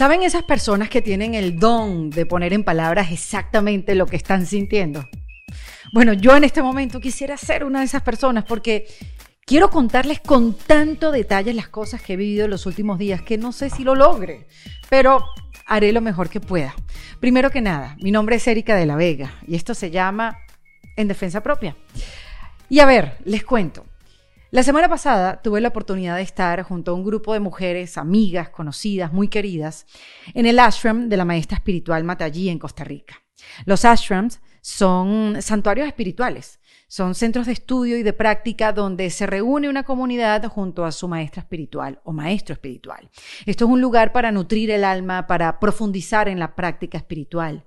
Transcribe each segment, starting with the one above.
¿Saben esas personas que tienen el don de poner en palabras exactamente lo que están sintiendo? Bueno, yo en este momento quisiera ser una de esas personas porque quiero contarles con tanto detalle las cosas que he vivido en los últimos días que no sé si lo logre, pero haré lo mejor que pueda. Primero que nada, mi nombre es Erika de la Vega y esto se llama En Defensa Propia. Y a ver, les cuento. La semana pasada tuve la oportunidad de estar junto a un grupo de mujeres, amigas, conocidas, muy queridas, en el ashram de la maestra espiritual Matallí en Costa Rica. Los ashrams son santuarios espirituales, son centros de estudio y de práctica donde se reúne una comunidad junto a su maestra espiritual o maestro espiritual. Esto es un lugar para nutrir el alma, para profundizar en la práctica espiritual.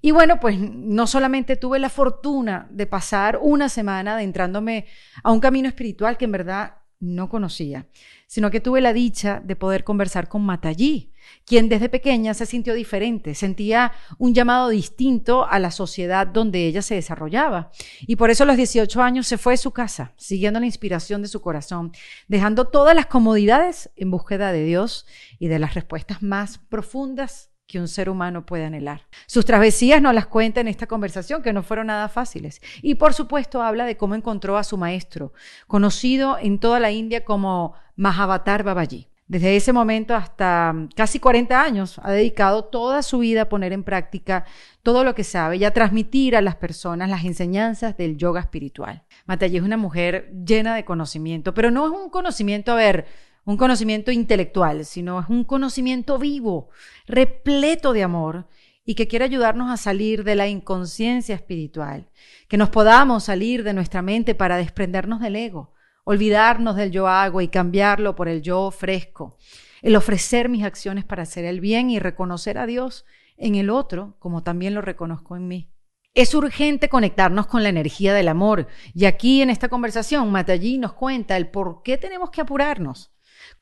Y bueno, pues no solamente tuve la fortuna de pasar una semana adentrándome a un camino espiritual que en verdad no conocía, sino que tuve la dicha de poder conversar con Matallí, quien desde pequeña se sintió diferente, sentía un llamado distinto a la sociedad donde ella se desarrollaba. Y por eso a los 18 años se fue de su casa, siguiendo la inspiración de su corazón, dejando todas las comodidades en búsqueda de Dios y de las respuestas más profundas que un ser humano puede anhelar. Sus travesías no las cuenta en esta conversación, que no fueron nada fáciles. Y por supuesto habla de cómo encontró a su maestro, conocido en toda la India como Mahavatar Babaji. Desde ese momento hasta casi 40 años ha dedicado toda su vida a poner en práctica todo lo que sabe y a transmitir a las personas las enseñanzas del yoga espiritual. Mataji es una mujer llena de conocimiento, pero no es un conocimiento, a ver, un conocimiento intelectual, sino es un conocimiento vivo, repleto de amor y que quiere ayudarnos a salir de la inconsciencia espiritual, que nos podamos salir de nuestra mente para desprendernos del ego, olvidarnos del yo hago y cambiarlo por el yo ofrezco, el ofrecer mis acciones para hacer el bien y reconocer a Dios en el otro como también lo reconozco en mí. Es urgente conectarnos con la energía del amor. Y aquí en esta conversación Matallí nos cuenta el por qué tenemos que apurarnos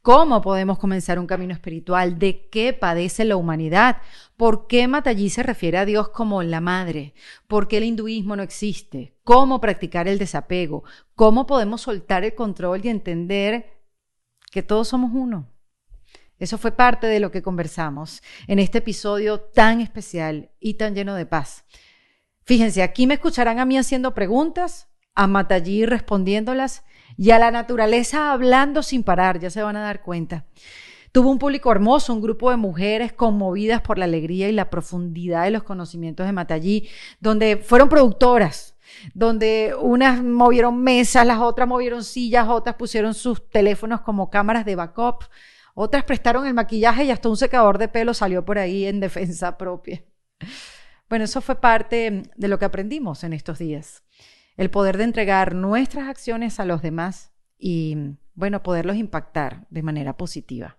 ¿Cómo podemos comenzar un camino espiritual? ¿De qué padece la humanidad? ¿Por qué Matallí se refiere a Dios como la madre? ¿Por qué el hinduismo no existe? ¿Cómo practicar el desapego? ¿Cómo podemos soltar el control y entender que todos somos uno? Eso fue parte de lo que conversamos en este episodio tan especial y tan lleno de paz. Fíjense, aquí me escucharán a mí haciendo preguntas, a Matallí respondiéndolas y a la naturaleza hablando sin parar, ya se van a dar cuenta. Tuvo un público hermoso, un grupo de mujeres conmovidas por la alegría y la profundidad de los conocimientos de Matallí, donde fueron productoras, donde unas movieron mesas, las otras movieron sillas, otras pusieron sus teléfonos como cámaras de backup, otras prestaron el maquillaje y hasta un secador de pelo salió por ahí en defensa propia. Bueno, eso fue parte de lo que aprendimos en estos días el poder de entregar nuestras acciones a los demás y, bueno, poderlos impactar de manera positiva.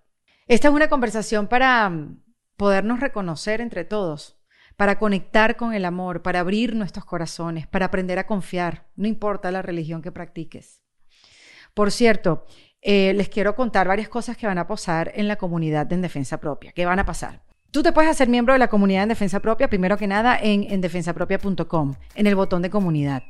Esta es una conversación para mm, podernos reconocer entre todos, para conectar con el amor, para abrir nuestros corazones, para aprender a confiar, no importa la religión que practiques. Por cierto, eh, les quiero contar varias cosas que van a pasar en la comunidad de En Defensa Propia. ¿Qué van a pasar? Tú te puedes hacer miembro de la comunidad en Defensa Propia, primero que nada en, en defensapropia.com, en el botón de comunidad.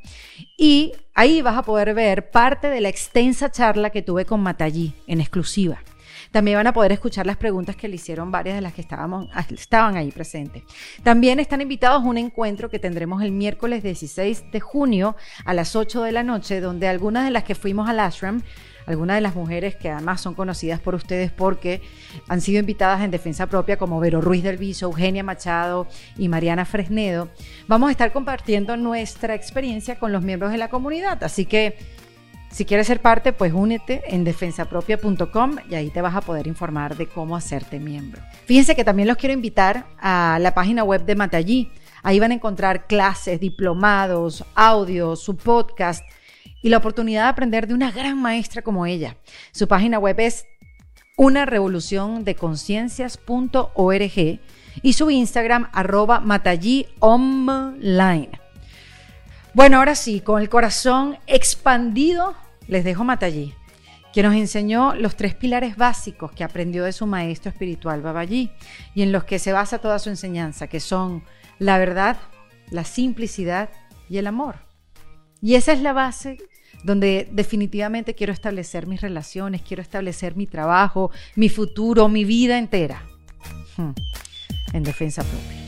Y ahí vas a poder ver parte de la extensa charla que tuve con Matallí en exclusiva. También van a poder escuchar las preguntas que le hicieron varias de las que estábamos, estaban ahí presentes. También están invitados a un encuentro que tendremos el miércoles 16 de junio a las 8 de la noche, donde algunas de las que fuimos al ashram algunas de las mujeres que además son conocidas por ustedes porque han sido invitadas en defensa propia, como Vero Ruiz del Viso, Eugenia Machado y Mariana Fresnedo, vamos a estar compartiendo nuestra experiencia con los miembros de la comunidad. Así que si quieres ser parte, pues únete en defensapropia.com y ahí te vas a poder informar de cómo hacerte miembro. Fíjense que también los quiero invitar a la página web de Matallí. Ahí van a encontrar clases, diplomados, audios, su podcast y la oportunidad de aprender de una gran maestra como ella. Su página web es una revolución de conciencias.org y su Instagram arroba online. Bueno, ahora sí, con el corazón expandido, les dejo Matallí, que nos enseñó los tres pilares básicos que aprendió de su maestro espiritual Babaji y en los que se basa toda su enseñanza, que son la verdad, la simplicidad y el amor. Y esa es la base donde definitivamente quiero establecer mis relaciones, quiero establecer mi trabajo, mi futuro, mi vida entera. En defensa propia.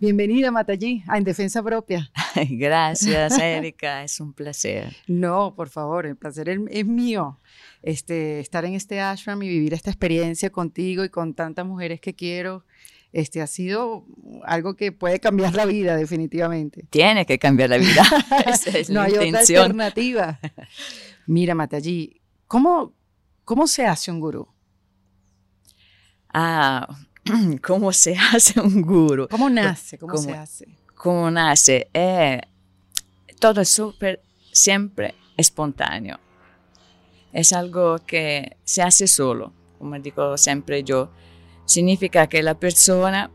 Bienvenida, Matallí, a En Defensa Propia. Gracias, Erika, es un placer. No, por favor, el placer es, mío. Este, estar en este ashram y vivir esta experiencia contigo y con tantas mujeres que quiero, este, ha sido algo que puede cambiar la vida, definitivamente. Tiene que cambiar la vida. no hay otra alternativa. Mira, Matallí, ¿cómo, ¿cómo se hace un gurú? Ah, ¿Cómo se hace un guru? ¿Cómo nace? ¿Cómo, se hace? ¿Cómo nace? Eh, todo es súper, siempre espontáneo. Es algo que se hace solo, como digo siempre yo. Significa que la persona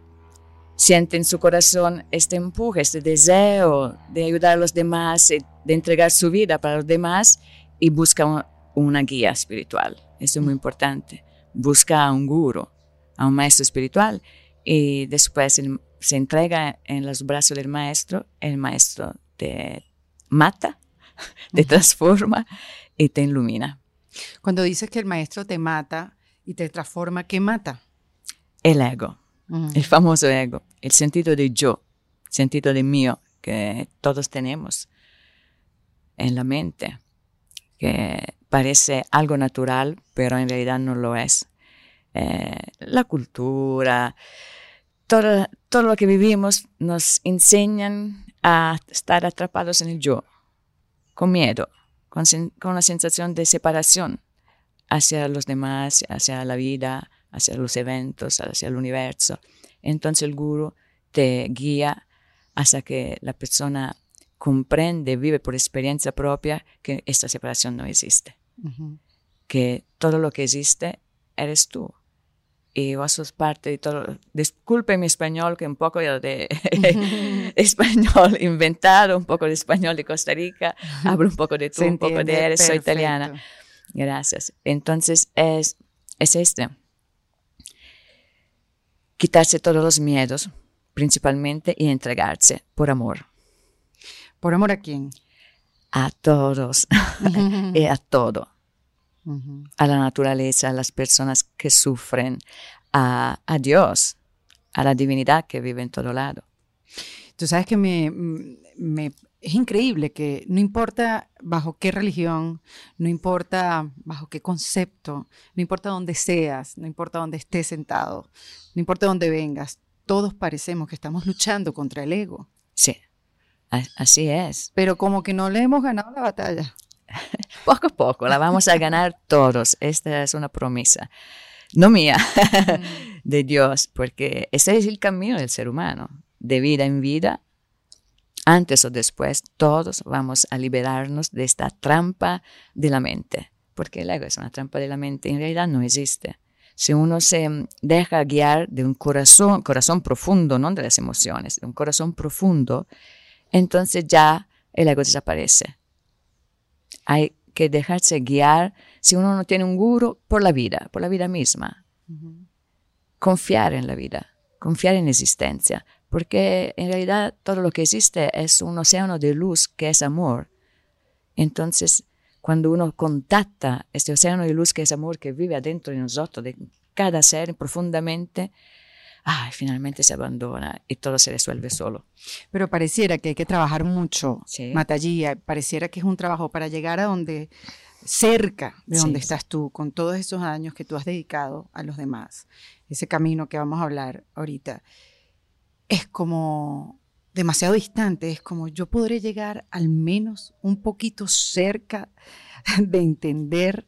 siente en su corazón este empuje, este deseo de ayudar a los demás, de entregar su vida para los demás y busca una guía espiritual. Eso es muy importante. Busca a un guru a un maestro espiritual y después se entrega en los brazos del maestro, el maestro te mata, te transforma y te ilumina. Cuando dices que el maestro te mata y te transforma, ¿qué mata? El ego, el famoso ego, el sentido de yo, el sentido de mío que todos tenemos en la mente, que parece algo natural, pero en realidad no lo es. Eh, la cultura, todo, todo lo que vivimos nos enseñan a estar atrapados en el yo, con miedo, con, con una sensación de separación hacia los demás, hacia la vida, hacia los eventos, hacia el universo. Entonces el guru te guía hasta que la persona comprende, vive por experiencia propia que esta separación no existe. Que todo lo que existe eres tú y vos sos parte de todo. Disculpe mi español, que un poco de español inventado, un poco de español de Costa Rica, hablo un poco de tú, un poco de él, soy italiana. Gracias. Entonces es, es este. Quitarse todos los miedos, principalmente, y entregarse por amor. ¿Por amor a quién? A todos y a todo a la naturaleza, a las personas que sufren, a, Dios, a la divinidad que vive en todo lado. Tú sabes que me, es increíble que no importa bajo qué religión, no importa bajo qué concepto, no importa dónde seas, no importa dónde estés sentado, no importa dónde vengas, todos parecemos que estamos luchando contra el ego. Sí, así es. Pero como que no le hemos ganado la batalla. poco a poco, la vamos a ganar todos. Esta es una promesa, no mía, de Dios, porque ese es el camino del ser humano, de vida en vida. Antes o después, todos vamos a liberarnos de esta trampa de la mente, porque el ego es una trampa de la mente, en realidad no existe. Si uno se deja guiar de un corazón, corazón profundo, no de las emociones, de un corazón profundo, entonces ya el ego desaparece hay que dejarse guiar si uno no tiene un guru por la vida, por la vida misma. Confiar en la vida, confiar en la existencia, porque en realidad todo lo que existe es un océano de luz que es amor. Entonces, cuando uno contacta este océano de luz que es amor que vive adentro de nosotros, de cada ser profundamente, ay, finalmente se abandona y todo se resuelve solo. Pero pareciera que hay que trabajar mucho, sí. pareciera que es un trabajo para llegar a donde, cerca de donde estás tú, con todos esos años que tú has dedicado a los demás, ese camino que vamos a hablar ahorita, es como demasiado distante, es como yo podré llegar al menos un poquito cerca de entender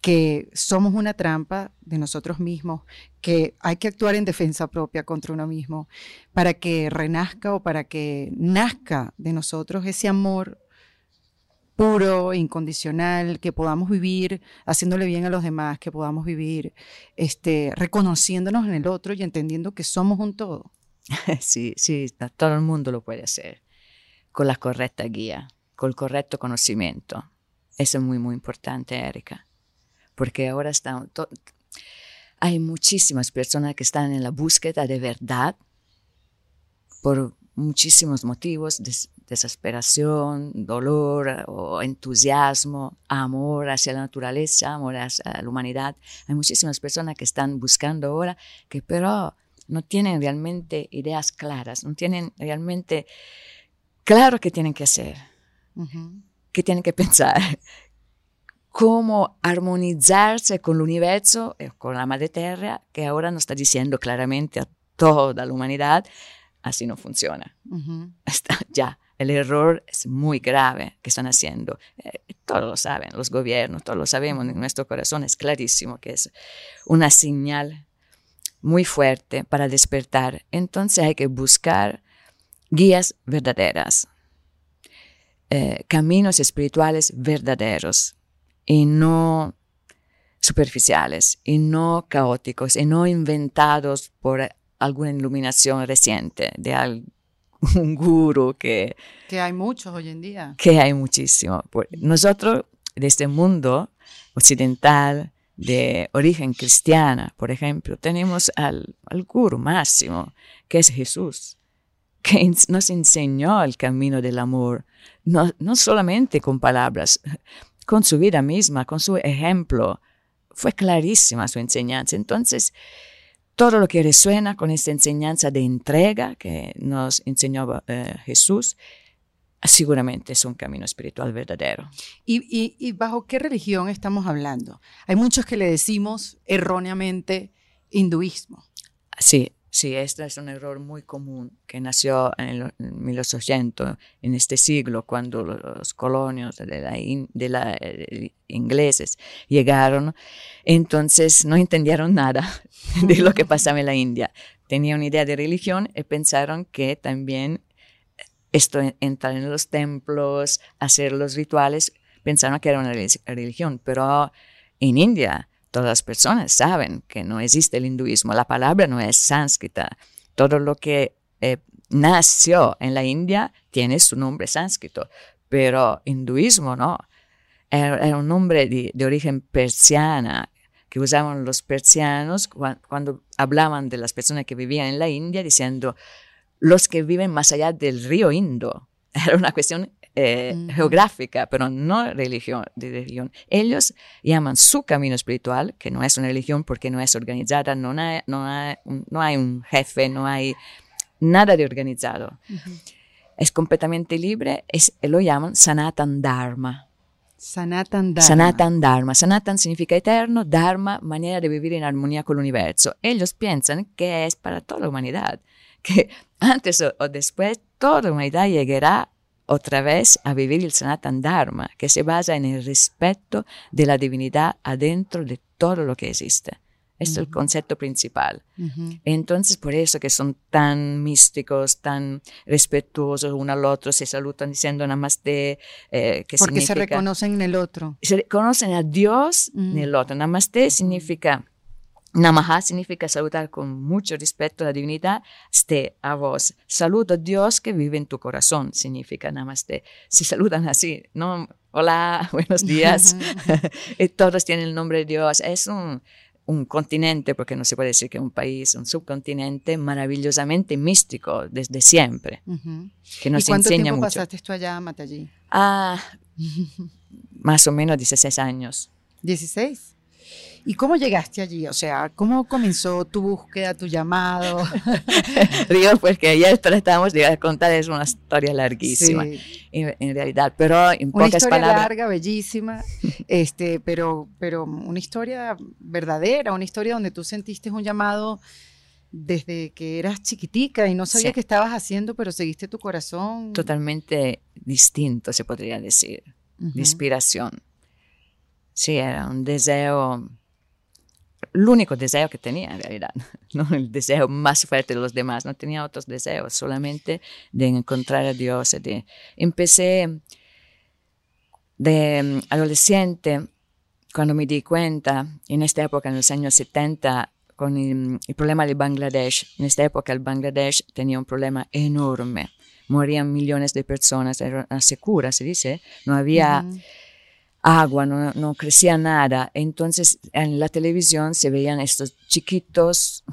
que somos una trampa de nosotros mismos, que hay que actuar en defensa propia contra uno mismo para que renazca o para que nazca de nosotros ese amor puro, incondicional, que podamos vivir haciéndole bien a los demás, que podamos vivir este, reconociéndonos en el otro y entendiendo que somos un todo. Sí, sí, todo el mundo lo puede hacer con la correcta guía, con el correcto conocimiento. Eso es muy, muy importante, Erika porque ahora están, hay muchísimas personas que están en la búsqueda de verdad por muchísimos motivos, desesperación, dolor o entusiasmo, amor hacia la naturaleza, amor hacia la humanidad. Hay muchísimas personas que están buscando ahora que pero no tienen realmente ideas claras, no tienen realmente claro qué tienen que hacer, qué tienen que pensar, cómo armonizarse con el universo, eh, con la madre tierra, que ahora nos está diciendo claramente a toda la humanidad, así no funciona. ya, el error es muy grave que están haciendo. Eh, todos lo saben, los gobiernos, todos lo sabemos, en nuestro corazón es clarísimo que es una señal muy fuerte para despertar. Entonces hay que buscar guías verdaderas, eh, caminos espirituales verdaderos y no superficiales, y no caóticos, y no inventados por alguna iluminación reciente de algún guru que... Que hay muchos hoy en día. Que hay muchísimo. Nosotros, de este mundo occidental, de origen cristiana, por ejemplo, tenemos al, al guru máximo, que es Jesús, que nos enseñó el camino del amor, no, no solamente con palabras, con su vida misma, con su ejemplo. Fue clarísima su enseñanza. Entonces, todo lo que resuena con esta enseñanza de entrega que nos enseñó eh, Jesús, seguramente es un camino espiritual verdadero. ¿Y, ¿Y, bajo qué religión estamos hablando? Hay muchos que le decimos erróneamente hinduismo. Sí, Sí, este es un error muy común que nació en, 1800, en este siglo, cuando los colonios de la, de la eh, ingleses llegaron. Entonces no entendieron nada de lo que pasaba en la India. Tenían una idea de religión y pensaron que también esto entrar en los templos, hacer los rituales, pensaron que era una religión, pero en India Todas las personas saben que no existe el hinduismo, la palabra no es sánscrita. Todo lo que eh, nació en la India tiene su nombre sánscrito, pero hinduismo no. Era, un nombre de, origen persiana que usaban los persianos cuando hablaban de las personas que vivían en la India, diciendo los que viven más allá del río Indo. Era una cuestión eh, geográfica, pero no religión, de religión. Ellos llaman su camino espiritual, que no es una religión porque no es organizada, no hay, no hay, no hay un jefe, no hay nada de organizado. Es completamente libre, es, lo llaman Sanatan Dharma. Sanatan Dharma. Sanatan Dharma. Sanatan significa eterno, Dharma, manera de vivir en armonía con el universo. Ellos piensan que es para toda la humanidad, que antes o, o después toda la humanidad llegará otra vez a vivir el Sanatan Dharma, que se basa en el respeto de la divinidad adentro de todo lo que existe. Este es el concepto principal. Entonces, por eso que son tan místicos, tan respetuosos uno al otro, se saludan diciendo namaste. Eh, que Porque se reconocen en el otro. Se reconocen a Dios en el otro. Namaste significa Namaha significa saludar con mucho respeto a la divinidad, ste a vos. Saludo a Dios que vive en tu corazón, significa namaste. Si saludan así, no, hola, buenos días, y todos tienen el nombre de Dios. Es un, un continente, porque no se puede decir que un país, un subcontinente maravillosamente místico desde siempre, que nos ¿Y cuánto enseña tiempo mucho. pasaste tú allá, Matallí? Ah, más o menos 16 años. ¿16? ¿Y cómo llegaste allí? O sea, ¿cómo comenzó tu búsqueda, tu llamado? Río, pues que ayer tratábamos de contar, es una historia larguísima, en, realidad, pero en una pocas historia palabras. larga, bellísima, este, pero, pero una historia verdadera, una historia donde tú sentiste un llamado desde que eras chiquitica y no sabía qué estabas haciendo, pero seguiste tu corazón. Totalmente distinto, se podría decir, de inspiración. Sí, era un deseo el único deseo que tenía en realidad, no el deseo más fuerte de los demás, no tenía otros deseos, solamente de encontrar a Dios. De, empecé de mm, adolescente, cuando me di cuenta, en esta época, en los años 70, con el, problema de Bangladesh, en esta época el Bangladesh tenía un problema enorme, morían millones de personas, era una secura, se dice, no había agua, no, crecía nada. Entonces en la televisión se veían estos chiquitos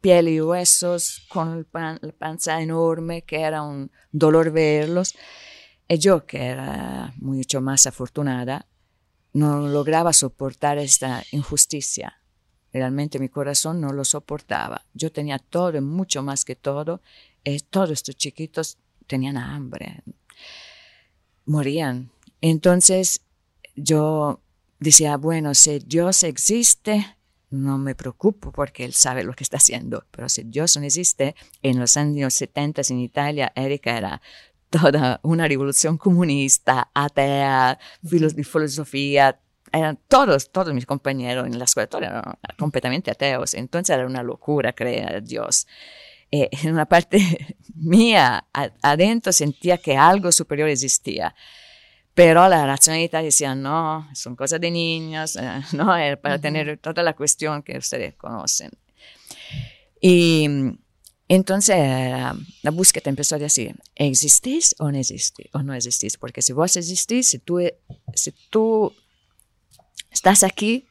piel y huesos, con la panza enorme, que era un dolor verlos. Y yo, que era mucho más afortunada, no lograba soportar esta injusticia. Realmente mi corazón no lo soportaba. Yo tenía todo mucho más que todo. Y todos estos chiquitos tenían hambre, morían. Entonces yo decía, bueno, si Dios existe, no me preocupo porque Él sabe lo que está haciendo. Pero si Dios no existe, en los años 70 en Italia, Erika era toda una revolución comunista, atea, filosofía, eran todos, todos mis compañeros en la escuela, eran completamente ateos. Entonces era una locura creer a Dios. Eh, en una parte mía, adentro, sentía que algo superior existía. Pero la racionalidad decía, no, son cosas de niños, eh, no, era para tener toda la cuestión que ustedes conocen. Y entonces la búsqueda empezó a decir, ¿existís o no existís? O no existís? Porque si vos existís, si tú, si tú estás aquí,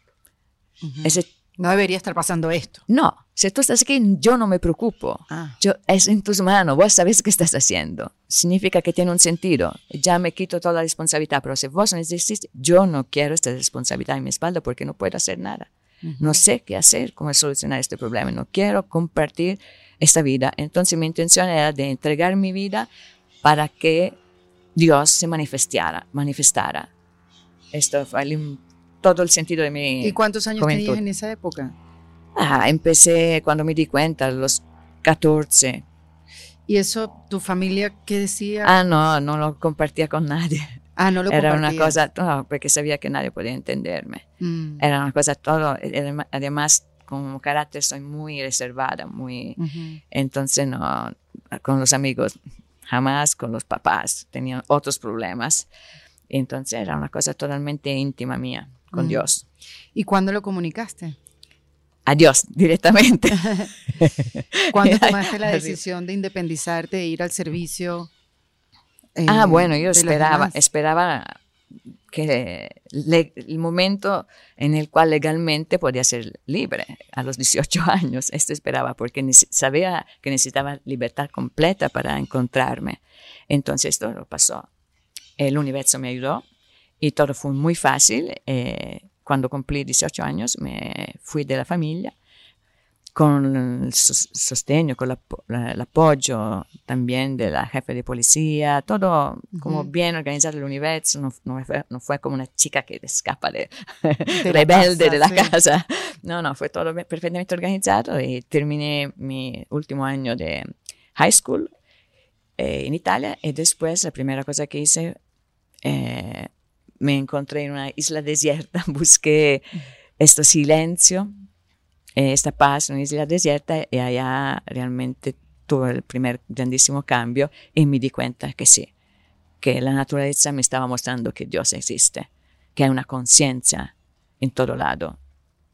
ese no debería estar pasando esto. No, si tú estás aquí, yo no me preocupo. Ah. Yo, es en tus manos, vos sabes qué estás haciendo. Significa que tiene un sentido. Ya me quito toda la responsabilidad, pero si vos no existís, yo no quiero esta responsabilidad en mi espalda porque no puedo hacer nada. No sé qué hacer, cómo solucionar este problema. No quiero compartir esta vida. Entonces mi intención era de entregar mi vida para que Dios se manifestara. manifestara. Esto fue el todo el sentido de mi ¿Y cuántos años tenías en esa época? Ah, empecé cuando me di cuenta, a los 14. ¿Y eso, tu familia qué decía? Ah, no, no lo compartía con nadie. Ah, no lo Era una cosa, no, porque sabía que nadie podía entenderme. Mm. Era una cosa todo, además, como carácter soy muy reservada, muy, entonces no, con los amigos jamás, con los papás, tenía otros problemas. Entonces era una cosa totalmente íntima mía con Dios. ¿Y cuándo lo comunicaste? A Dios directamente. ¿Cuándo tomaste la decisión de independizarte e ir al servicio? ah, bueno, yo esperaba, esperaba que el momento en el cual legalmente podía ser libre a los 18 años. Esto esperaba porque sabía que necesitaba libertad completa para encontrarme. Entonces esto lo pasó. El universo me ayudó y todo fue muy fácil. Eh, cuando cumplí 18 años me fui de la familia con el sostén, con el apoyo también de la jefe de policía, todo como bien organizado el universo, no, no, fue, como una chica que escapa de, rebelde de la casa, no, no, fue todo perfectamente organizado y terminé mi último año de high school eh, en Italia y después la primera cosa que hice eh, me encontré en una isla desierta, busqué este silencio, eh, esta paz en una isla desierta y allá realmente tuve el primer grandísimo cambio y me di cuenta que sí, que la naturaleza me estaba mostrando que Dios existe, que hay una conciencia en todo lado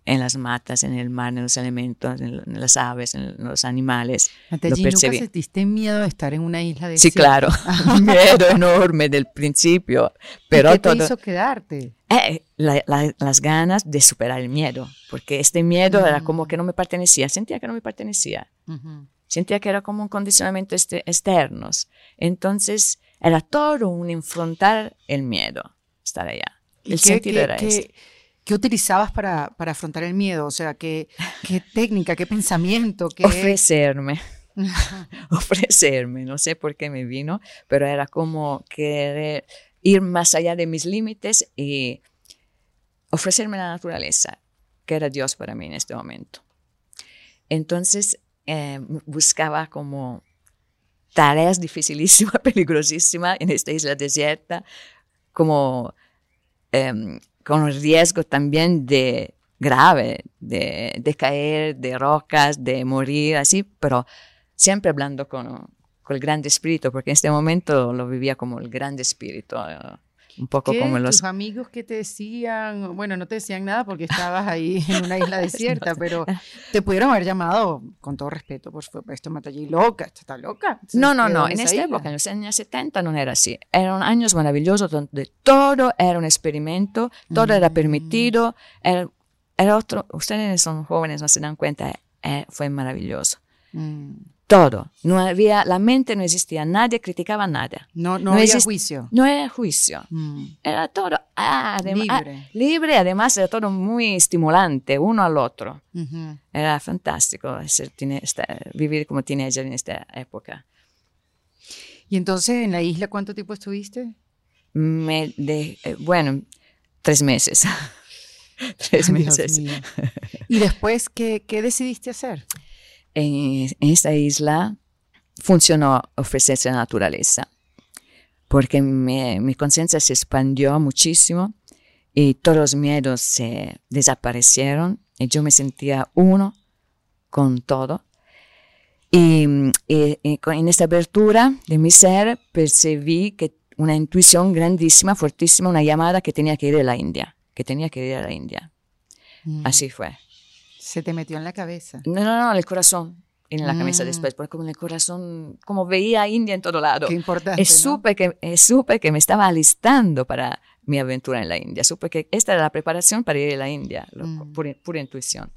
en las matas, en el mar, en los elementos, en, las aves, en los animales. lo ¿nunca sentiste miedo de estar en una isla de Sí, claro, miedo enorme del principio. Pero ¿Y qué te hizo quedarte? Eh, las ganas de superar el miedo, porque este miedo era como mm. que no me pertenecía, sentía que no me pertenecía. Sentía que era como un condicionamiento este, externos. Entonces era todo un enfrentar el miedo, estar allá. El sentido era ese ¿Qué utilizabas para, para, afrontar el miedo? O sea, ¿qué, qué técnica, qué pensamiento? Qué... Ofrecerme. Ofrecerme. No sé por qué me vino, pero era como querer ir más allá de mis límites y ofrecerme la naturaleza, que era Dios para mí en este momento. Entonces eh, buscaba como tareas dificilísimas, peligrosísimas en esta isla desierta, como em, con el riesgo también de grave, de, caer de rocas, de morir, así, pero siempre hablando con, con el gran espíritu, porque en este momento lo vivía como el gran espíritu. Eh, un poco como los... Tus amigos que te decían, bueno, no te decían nada porque estabas ahí en una isla desierta, pero te pudieron haber llamado, con todo respeto, por supuesto, Matallí, loca, está loca. No, no, no, en esta época, en los años 70 no era así. Eran años maravillosos donde todo era un experimento, todo era mm. permitido, era, era otro, ustedes son jóvenes, no se dan cuenta, eh, fue maravilloso. Mm. Todo. No había, la mente no existía, nadie criticaba nada. No, no, había juicio. No había juicio. Mm. Era todo ah, libre. Ah, libre, además era todo muy estimulante, uno al otro. Era fantástico vivir como teenager en esta época. ¿Y entonces en la isla cuánto tiempo estuviste? Me de, eh, bueno, tres meses. tres meses. ¿Y después qué, qué decidiste hacer? En, esta isla funcionó ofrecerse a la naturaleza, porque mi, conciencia se expandió muchísimo y todos los miedos se desaparecieron y yo me sentía uno con todo. Y, en esta apertura de mi ser percibí que una intuición grandísima, fortísima, una llamada que tenía que ir a la India, que tenía que ir a la India. Mm. Así fue. Se te metió en la cabeza. No, no, no, en el corazón. En la cabeza mm. después, porque como en el corazón, como veía a India en todo lado. Qué importante. Y supe, que, supe que me estaba alistando para mi aventura en la India. Supe que esta era la preparación para ir a la India, mm. pura, intuición.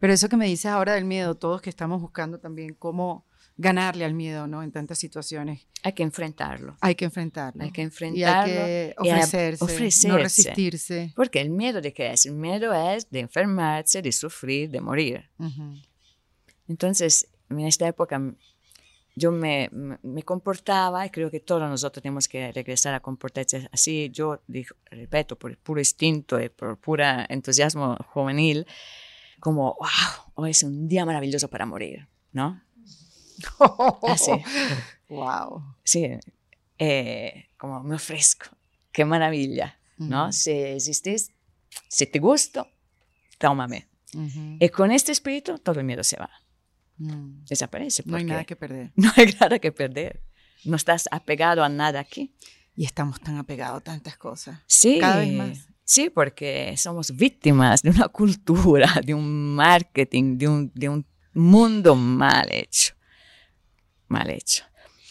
Pero eso que me dices ahora del miedo, todos que estamos buscando también cómo ganarle al miedo, ¿no? En tantas situaciones. Hay que enfrentarlo. Hay que enfrentarlo. Hay que enfrentarlo. Y hay que ofrecerse, no resistirse. Porque el miedo de qué es? El miedo es de enfermarse, de sufrir, de morir. Entonces, en esta época yo me, me, comportaba, y creo que todos nosotros tenemos que regresar a comportarse así. Yo, digo, repito, por puro instinto y por puro entusiasmo juvenil, como, wow, hoy es un día maravilloso para morir, ¿no? Así. Wow. Sí, eh, como me ofrezco. Qué maravilla, ¿no? Si existís, si te gusto, tómame. Y con este espíritu todo el miedo se va. Mm. Desaparece. No hay nada que perder. No hay nada que perder. No estás apegado a nada aquí. Y estamos tan apegados a tantas cosas. Sí. Cada vez más. Sí, porque somos víctimas de una cultura, de un marketing, de un, de un mundo mal hecho mal hecho,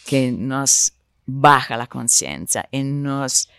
que nos baja la conciencia y nos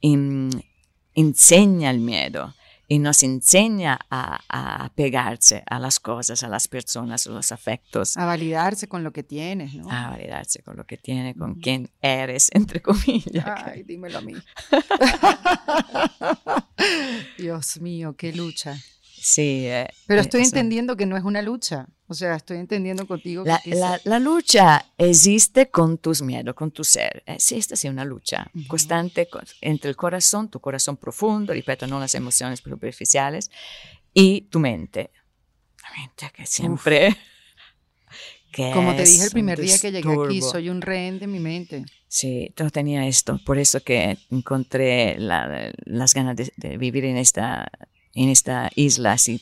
enseña el miedo y nos enseña a, pegarse a las cosas, a las personas, a los afectos. A validarse con lo que tienes, ¿no? A validarse con lo que tienes, con quién eres, entre comillas. Ay, dímelo a mí. Dios mío, qué lucha. Sí. Eh, Pero estoy entendiendo que no es una lucha. O sea, estoy entendiendo contigo. La, la, lucha existe con tus miedos, con tu ser. Eh, sí, esta es una lucha constante entre el corazón, tu corazón profundo, repito, no las emociones superficiales, y tu mente. La mente que siempre... Que Como te dije el primer día que llegué aquí, soy un rehén de mi mente. Sí, yo tenía esto, por eso que encontré las ganas de, de, vivir en esta en esta isla así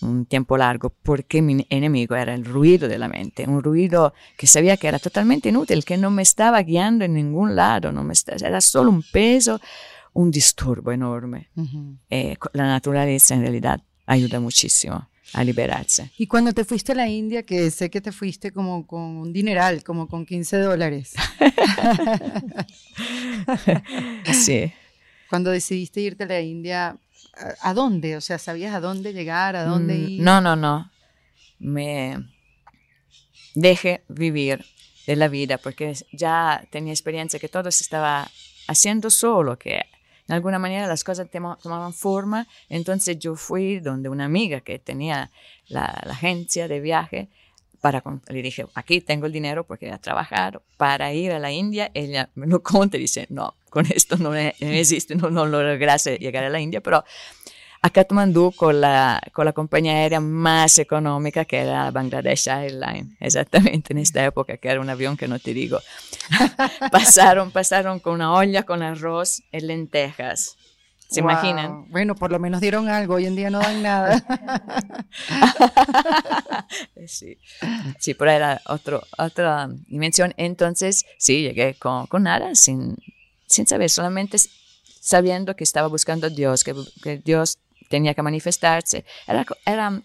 un tiempo largo porque mi enemigo era el ruido de la mente, un ruido que sabía que era totalmente inútil, que no me estaba guiando en ningún lado, no me era solo un peso, un disturbo enorme. Eh, la naturaleza en realidad ayuda muchísimo a liberarse. Y cuando te fuiste a la India, que sé que te fuiste como con un dineral, como con 15 dólares. sí. Cuando decidiste irte a la India, ¿A dónde? O sea, ¿sabías a dónde llegar, a dónde mm, ir? No, no, no. Me dejé vivir de la vida porque ya tenía experiencia que todo se estaba haciendo solo, que de alguna manera las cosas tomaban forma. Entonces yo fui donde una amiga que tenía la, agencia de viaje para, le dije, aquí tengo el dinero porque a trabajar para ir a la India. Ella me lo conta y dice, no, con esto no, existe, no, no lograste llegar a la India, pero a Kathmandu con la, con la compañía aérea más económica que era Bangladesh Airlines, exactamente en esta época, que era un avión que no te digo. pasaron, pasaron con una olla con arroz y lentejas. ¿Se imaginan? Bueno, por lo menos dieron algo, hoy en día no dan nada. sí, sí, pero era otro, otra dimensión. Entonces, sí, llegué con, con nada, sin, sin saber, solamente sabiendo que estaba buscando a Dios, que, que Dios tenía que manifestarse. Era, era,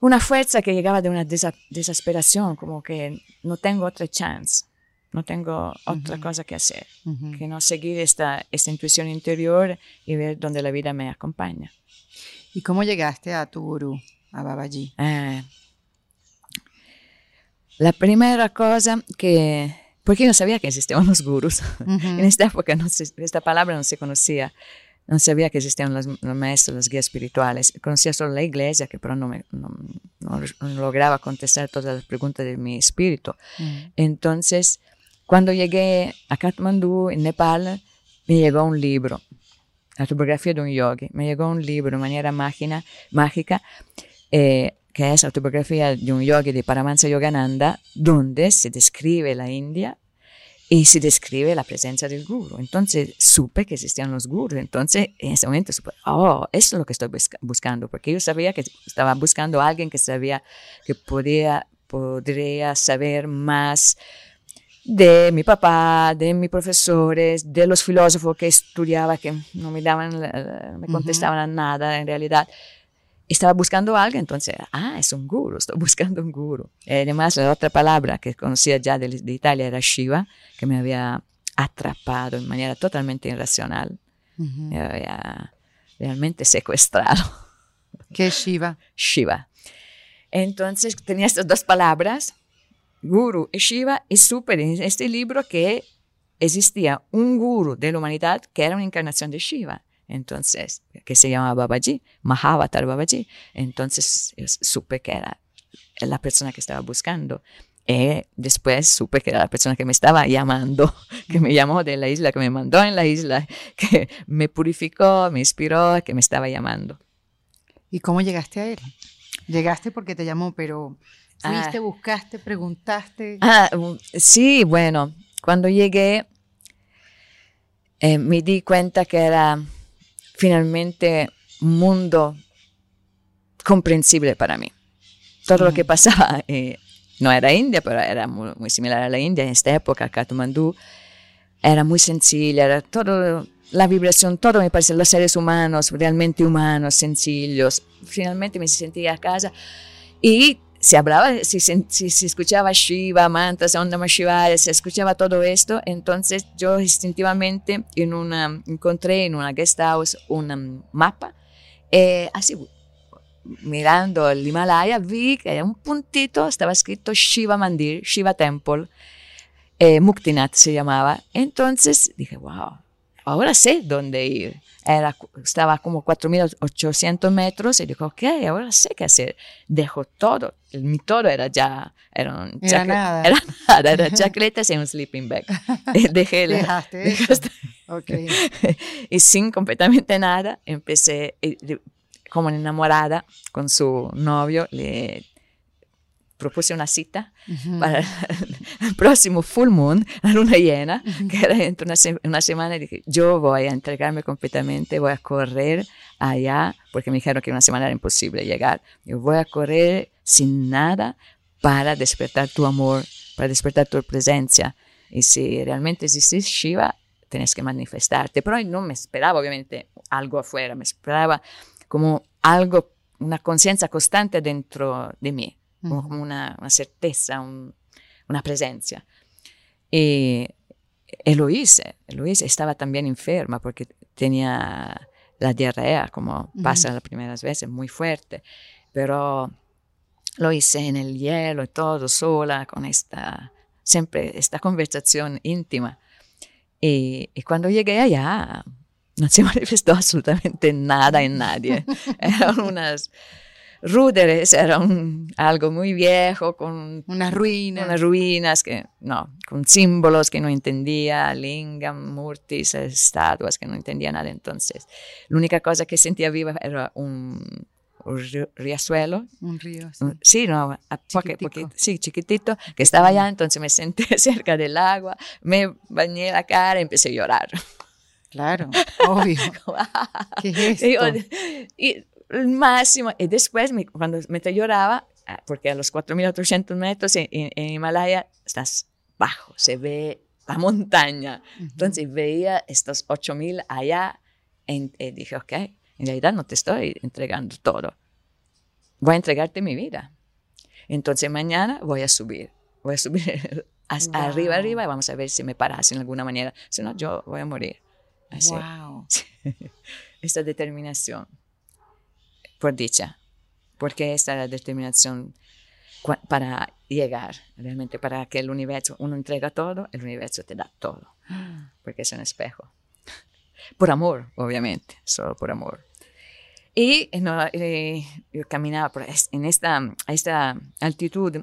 una fuerza que llegaba de una desesperación, como que no tengo otra chance, no tengo otra cosa que hacer, que no seguir esta, esta intuición interior y ver dónde la vida me acompaña. ¿Y cómo llegaste a tu gurú? a Babaji? Eh, la primera cosa que... Porque yo no sabía que existían los gurús. en esta época no esta palabra no se conocía. No sabía que existían los, maestros, los guías espirituales. Conocía solo la iglesia, que pero no, me, no, lograba contestar todas las preguntas de mi espíritu. Entonces, cuando llegué a Kathmandu, en Nepal, me llegó un libro, la autobiografía de un yogi. Me llegó un libro de manera mágica, mágica eh, que es autobiografía de un yogi de Paramahansa Yogananda, donde se describe la India y se describe la presencia del guru. Entonces supe que existían los gurus. Entonces en ese momento supe, oh, eso es lo que estoy buscando, porque yo sabía que estaba buscando a alguien que sabía que podía, podría saber más de mi papá, de mis profesores, de los filósofos que estudiaba, que no me daban, me contestaban nada en realidad estaba buscando algo, entonces, ah, es un guru, estoy buscando un guru. además, la otra palabra que conocía ya de, Italia era Shiva, que me había atrapado de manera totalmente irracional. Me había realmente secuestrado. ¿Qué es Shiva? Shiva. Entonces, tenía estas dos palabras, guru Shiva, y supe en este libro que existía un guru de la humanidad que era una encarnación de Shiva. Entonces, que se llama Babaji, Mahavatar Babaji. Entonces, supe que era la persona que estaba buscando. Y después supe que era la persona que me estaba llamando, que me llamó de la isla, que me mandó en la isla, que me purificó, me inspiró, que me estaba llamando. ¿Y cómo llegaste a él? Llegaste porque te llamó, pero fuiste, ah. buscaste, preguntaste. Ah, sí, bueno, cuando llegué eh, me di cuenta que era finalmente un mundo comprensible para mí. Todo lo que pasaba eh, no era India, pero era muy, similar a la India en esta época, Kathmandu. Era muy sencilla, era todo, la vibración, todo me parecía, los seres humanos, realmente humanos, sencillos. Finalmente me sentía a casa y se hablaba, se, se, escuchaba Shiva, Mantas, Onda Shivaya, se escuchaba todo esto, entonces yo instintivamente en una, encontré en una guest house un mapa, eh, así mirando el Himalaya vi que un puntito, estaba escrito Shiva Mandir, Shiva Temple, eh, Muktinath se llamaba, entonces dije, wow, ahora sé dónde ir era, estaba como 4.800 metros y dijo, ok, ahora sé qué hacer. Dejó todo, mi todo era ya, era, un era nada. Era nada, era chacletas y un sleeping bag. dejé dejaste, dejaste okay. y sin completamente nada, empecé como enamorada con su novio, le propuse una cita para el próximo full moon, la luna llena, que era dentro de una, semana, y dije, yo voy a entregarme completamente, voy a correr allá, porque me dijeron que una semana era imposible llegar. Yo voy a correr sin nada para despertar tu amor, para despertar tu presencia. Y si realmente existís Shiva, tienes que manifestarte. Pero no me esperaba, obviamente, algo afuera, me esperaba como algo, una conciencia constante dentro de mí como una, una certeza, una presencia. Y, lo hice, lo hice. Estaba también enferma porque tenía la diarrea, como pasa las primeras veces, muy fuerte. Pero lo hice en el hielo y todo, sola, con esta, siempre esta conversación íntima. Y, y cuando llegué allá, no se manifestó absolutamente nada en nadie. Eran unas Ruderes era un, algo muy viejo, con unas ruinas. Unas ruinas que, no, con símbolos que no entendía, lingam, murtis, estatuas que no entendía nada. Entonces, la única cosa que sentía viva era un, un riachuelo. Un río. Sí, no, chiquitito. sí, chiquitito, que estaba allá, entonces me senté cerca del agua, me bañé la cara y empecé a llorar. Claro, obvio. ¿Qué es esto? y el máximo. Y después, cuando me te lloraba, ah, porque a los 4.800 metros en, Himalaya estás bajo, se ve la montaña. Entonces veía estos 8.000 allá y dije, ok, en realidad no te estoy entregando todo. Voy a entregarte mi vida. Entonces mañana voy a subir. Voy a subir arriba, arriba y vamos a ver si me paras en alguna manera. Si no, yo voy a morir. Así. Wow. Esta determinación por dicha. porque esta es la determinación para llegar, realmente para que el universo, uno entrega todo, el universo te da todo, porque es un espejo. Por amor, obviamente, solo por amor. Y eh, yo caminaba por, en esta, a esta altitud,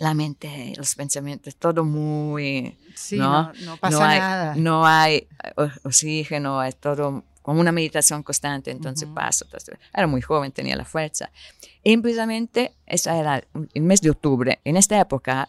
la mente, los pensamientos, todo muy... Sí, no, no, pasa nada. No hay oxígeno, es todo como una meditación constante, entonces paso. Era muy joven, tenía la fuerza. Y precisamente, esa era el mes de octubre. En esta época,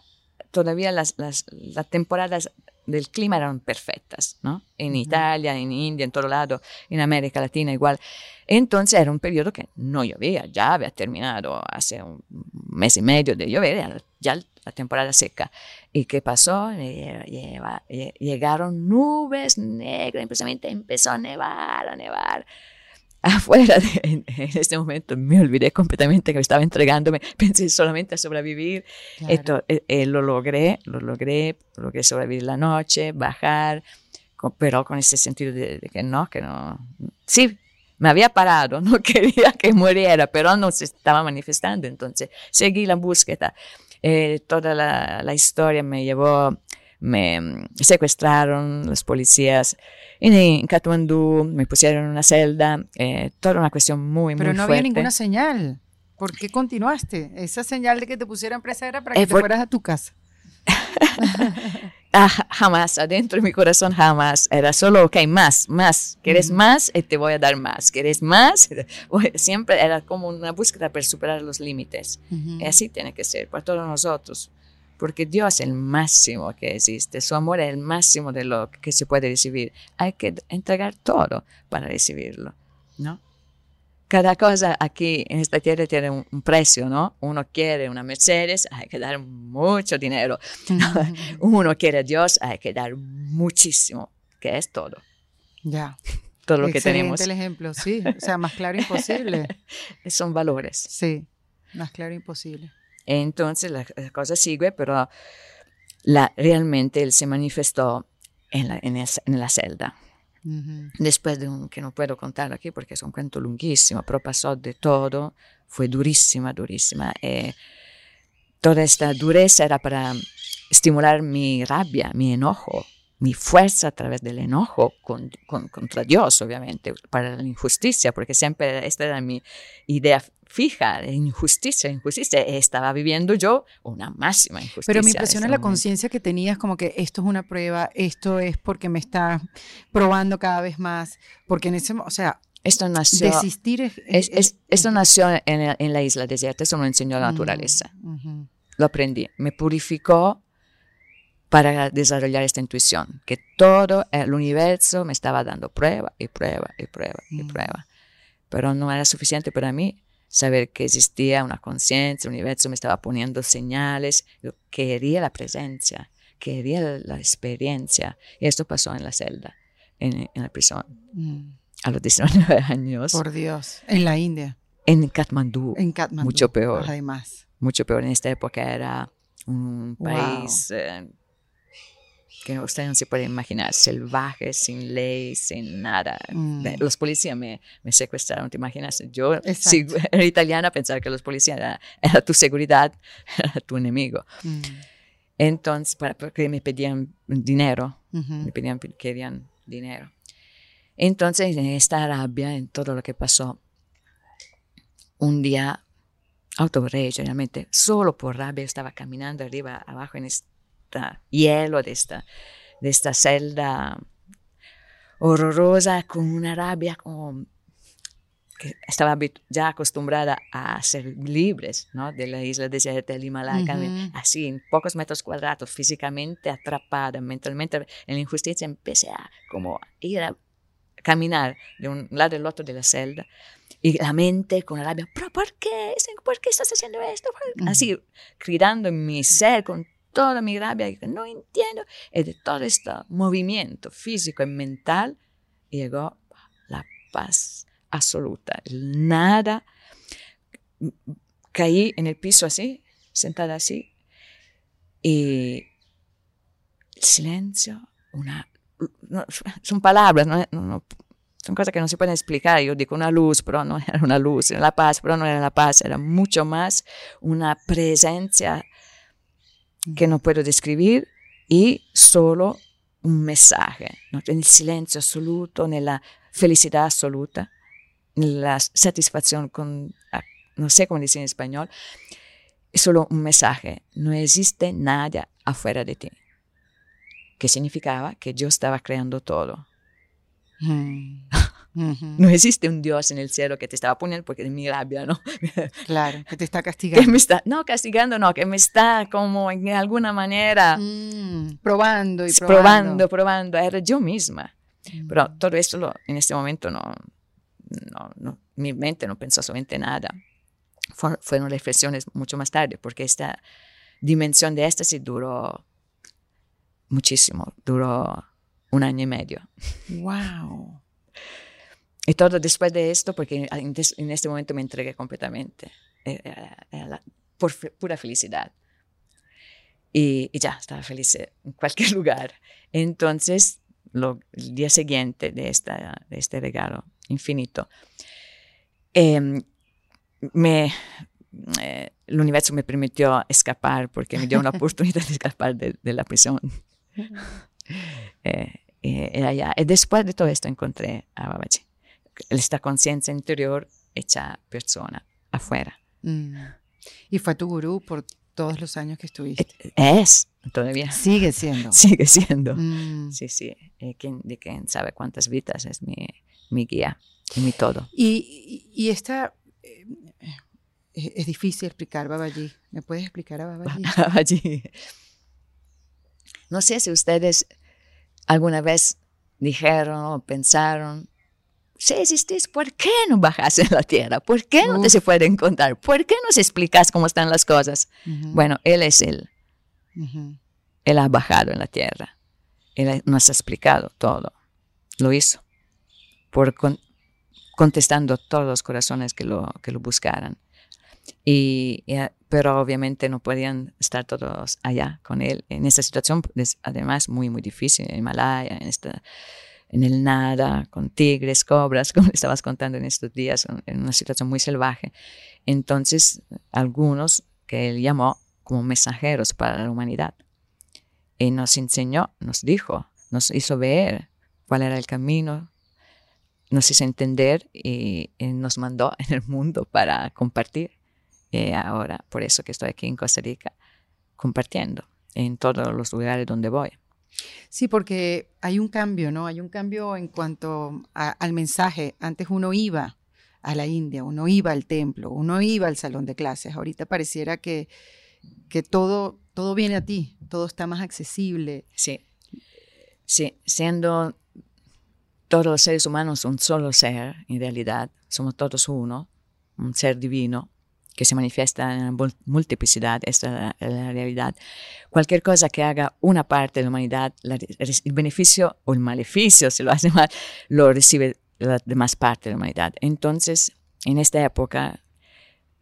todavía las, las, las temporadas del clima eran perfectas, ¿no? En Italia, en India, en todo lado, en América Latina igual. Entonces era un periodo que no llovía, ya había terminado hace un mes y medio de llover, ya la temporada seca. ¿Y qué pasó? Llegaron nubes negras, precisamente empezó a nevar, a nevar afuera en, este momento me olvidé completamente que estaba entregándome, pensé solamente a sobrevivir. Esto, eh, eh, lo logré, lo logré, logré sobrevivir la noche, bajar, pero con ese sentido de, que no, que no. Sí, me había parado, no quería que muriera, pero no se estaba manifestando, entonces seguí la búsqueda. Eh, toda la, la historia me llevó me mm, secuestraron los policías en, Katmandú, me pusieron en una celda, eh, toda una cuestión muy, Pero muy no había ninguna señal. ¿Por qué continuaste? Esa señal de que te pusieran presa era para que eh, te fueras a tu casa. ah, jamás, adentro de mi corazón jamás. Era solo, ok, más, más. ¿Quieres más? Eh, te voy a dar más. ¿Quieres más? Siempre era como una búsqueda para superar los límites. Y así tiene que ser para todos nosotros porque Dios es el máximo que existe, su amor es el máximo de lo que se puede recibir. Hay que entregar todo para recibirlo, ¿no? Cada cosa aquí en esta tierra tiene un, precio, ¿no? Uno quiere una Mercedes, hay que dar mucho dinero. Uno quiere a Dios, hay que dar muchísimo, que es todo. Ya. Todo lo que tenemos. el ejemplo, sí. O sea, más claro imposible. Son valores. Sí, más claro imposible. Entonces la, cosa sigue, pero la, realmente él se manifestó en la, en en la celda. Después de un que no puedo contar aquí porque es un cuento lunguísimo, pero pasó de todo, fue durísima, durísima. Eh, toda esta dureza era para estimular mi rabia, mi enojo, mi fuerza a través del enojo con, contra Dios, obviamente, para la injusticia, porque siempre esta era mi idea fija injusticia, injusticia. Estaba viviendo yo una máxima injusticia. Pero me impresiona la conciencia que tenías como que esto es una prueba, esto es porque me está probando cada vez más, porque en ese, o sea, esto nació, desistir es, esto nació en, en, la isla desierta, eso me enseñó la naturaleza. Lo aprendí, me purificó para desarrollar esta intuición, que todo el universo me estaba dando prueba y prueba y prueba y prueba. Pero no era suficiente para mí saber que existía una conciencia, el universo me estaba poniendo señales, yo quería la presencia, quería la, experiencia. Y esto pasó en la celda, en, la prisión, mm. a los 19 años. Por Dios, en la India. En Katmandú. En Katmandú. Mucho peor. Además. Mucho peor. En esta época era un país eh, que usted no se puede imaginar, salvaje, sin ley, sin nada. Mm. Los policías me, me, secuestraron, ¿te imaginas? Yo, si era italiana, pensaba que los policías era, tu seguridad, era tu enemigo. Mm. Entonces, para, porque me pedían dinero, me pedían, querían dinero. Entonces, en esta rabia, en todo lo que pasó, un día, autorrey, realmente, solo por rabia, estaba caminando arriba, abajo en este hielo, de esta, de esta celda horrorosa, con una rabia como que estaba ya acostumbrada a ser libres ¿no? de la isla desierta del Himalaya, así en pocos metros cuadrados, físicamente atrapada, mentalmente en la injusticia, empecé a como ir a caminar de un lado al otro de la celda y la mente con la rabia, ¿pero por qué? ¿Por qué estás haciendo esto? Así, gritando en mi ser con toda mi rabia, no entiendo, y de todo este movimiento físico y mental, llegó la paz absoluta, nada. Caí en el piso así, sentada así, y silencio, una, son palabras, no, son cosas que no se pueden explicar. Yo digo una luz, pero no era una luz, era la paz, pero no era la paz, era mucho más una presencia que no puedo describir y solo un mensaje, ¿no? en el silencio absoluto, en la felicidad absoluta, en la satisfacción con, ah, no sé cómo decir en español, es solo un mensaje, no existe nada afuera de ti, que significaba que yo estaba creando todo. Mm. No existe un Dios en el cielo que te estaba poniendo porque es mi rabia, ¿no? Claro, que te está castigando. Que me está, no, castigando, no, que me está como en alguna manera mm, probando y probando. Probando, probando, era yo misma. Mm. Pero todo esto lo, en este momento no, no, no, mi mente no pensó solamente nada. fueron reflexiones mucho más tarde, porque esta dimensión de éxtasis duró muchísimo, duró un año y medio. ¡Wow! Y todo después de esto, porque en este momento me entregué completamente, eh, eh, por pura felicidad. Y, ya, estaba feliz en cualquier lugar. Entonces, lo, el día siguiente de, esta, de este regalo infinito, em, me, eh, el universo me permitió escapar porque me dio una oportunidad de escapar de, de la prisión. Eh, eh, y después de todo esto encontré a Babaji. Esta conciencia interior hecha persona, afuera. Mm. ¿Y fue tu gurú por todos los años que estuviste? Es, todavía. Sigue siendo. Sigue siendo. Mm. Sí, sí. de quien sabe cuántas vidas es mi, mi guía y mi todo. Y, y, esta... Eh, es difícil explicar Babaji. ¿Me puedes explicar a Babaji? Babaji. No sé si ustedes alguna vez dijeron o pensaron, si existís, ¿por qué no bajas en la tierra? ¿Por qué no te se puede encontrar? ¿Por qué no se explicas cómo están las cosas? Bueno, Él es Él. Él ha bajado en la tierra. Él nos ha explicado todo. Lo hizo. Por contestando todos los corazones que lo, que lo buscaran. Y, pero obviamente no podían estar todos allá con él en esta situación, además muy, muy difícil, en Himalaya, en, esta, en el nada, con tigres, cobras, como estabas contando en estos días, en una situación muy salvaje. Entonces, algunos que él llamó como mensajeros para la humanidad. Y nos enseñó, nos dijo, nos hizo ver cuál era el camino, nos hizo entender y, y nos mandó en el mundo para compartir. Eh, ahora, por eso que estoy aquí en Costa Rica compartiendo en todos los lugares donde voy. Sí, porque hay un cambio, ¿no? Hay un cambio en cuanto al mensaje. Antes uno iba a la India, uno iba al templo, uno iba al salón de clases. Ahorita pareciera que, que todo, todo viene a ti, todo está más accesible. Sí, sí, siendo todos los seres humanos un solo ser, en realidad, somos todos uno, un ser divino, que se manifiesta en la multiplicidad, esta es la, realidad. Cualquier cosa que haga una parte de la humanidad, el beneficio o el maleficio, si lo hace mal, lo recibe la demás parte de la humanidad. Entonces, en esta época,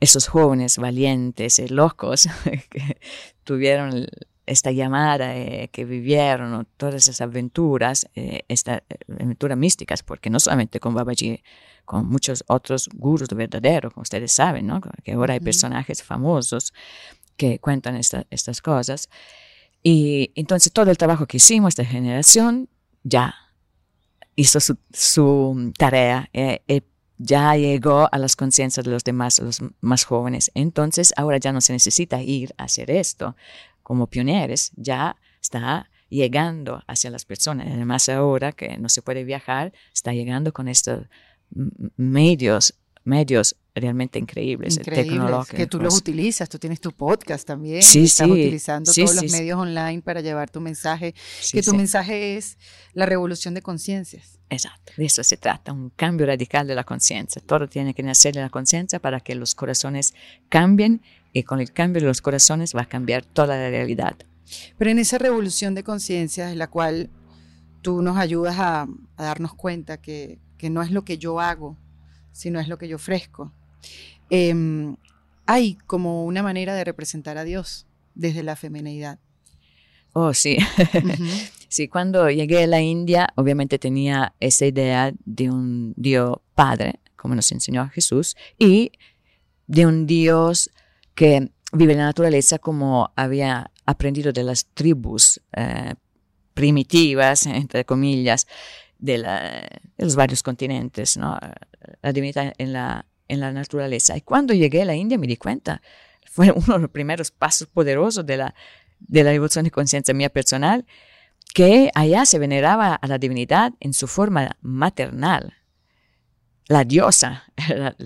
esos jóvenes valientes y locos que tuvieron esta llamada, eh, que vivieron todas esas aventuras, eh, estas eh, aventuras místicas, porque no solamente con Babaji con muchos otros gurus verdaderos, como ustedes saben, ¿no? que ahora hay personajes famosos que cuentan estas cosas. Y entonces todo el trabajo que hicimos, esta generación, ya hizo su, tarea, eh, eh, ya llegó a las conciencias de los demás, los más jóvenes. Entonces ahora ya no se necesita ir a hacer esto como pioneros, ya está llegando hacia las personas. Además ahora que no se puede viajar, está llegando con esto medios, medios realmente increíbles, tecnológicos. Que tú los utilizas, tú tienes tu podcast también, sí, estás utilizando todos los medios online para llevar tu mensaje, que tu mensaje es la revolución de conciencias. Exacto, de eso se trata, un cambio radical de la conciencia. Todo tiene que nacer de la conciencia para que los corazones cambien y con el cambio de los corazones va a cambiar toda la realidad. Pero en esa revolución de conciencia es la cual tú nos ayudas a darnos cuenta que que no es lo que yo hago, sino es lo que yo ofrezco. Em, hay como una manera de representar a Dios desde la feminidad. Oh, sí. Sí, cuando llegué a la India, obviamente tenía esa idea de un Dios Padre, como nos enseñó Jesús, y de un Dios que vive en la naturaleza como había aprendido de las tribus eh, primitivas, entre comillas, de, los varios continentes, ¿no? la divinidad en la, en la naturaleza. Y cuando llegué a la India me di cuenta, fue uno de los primeros pasos poderosos de la, de la evolución de conciencia mía personal, que allá se veneraba a la divinidad en su forma maternal, la diosa.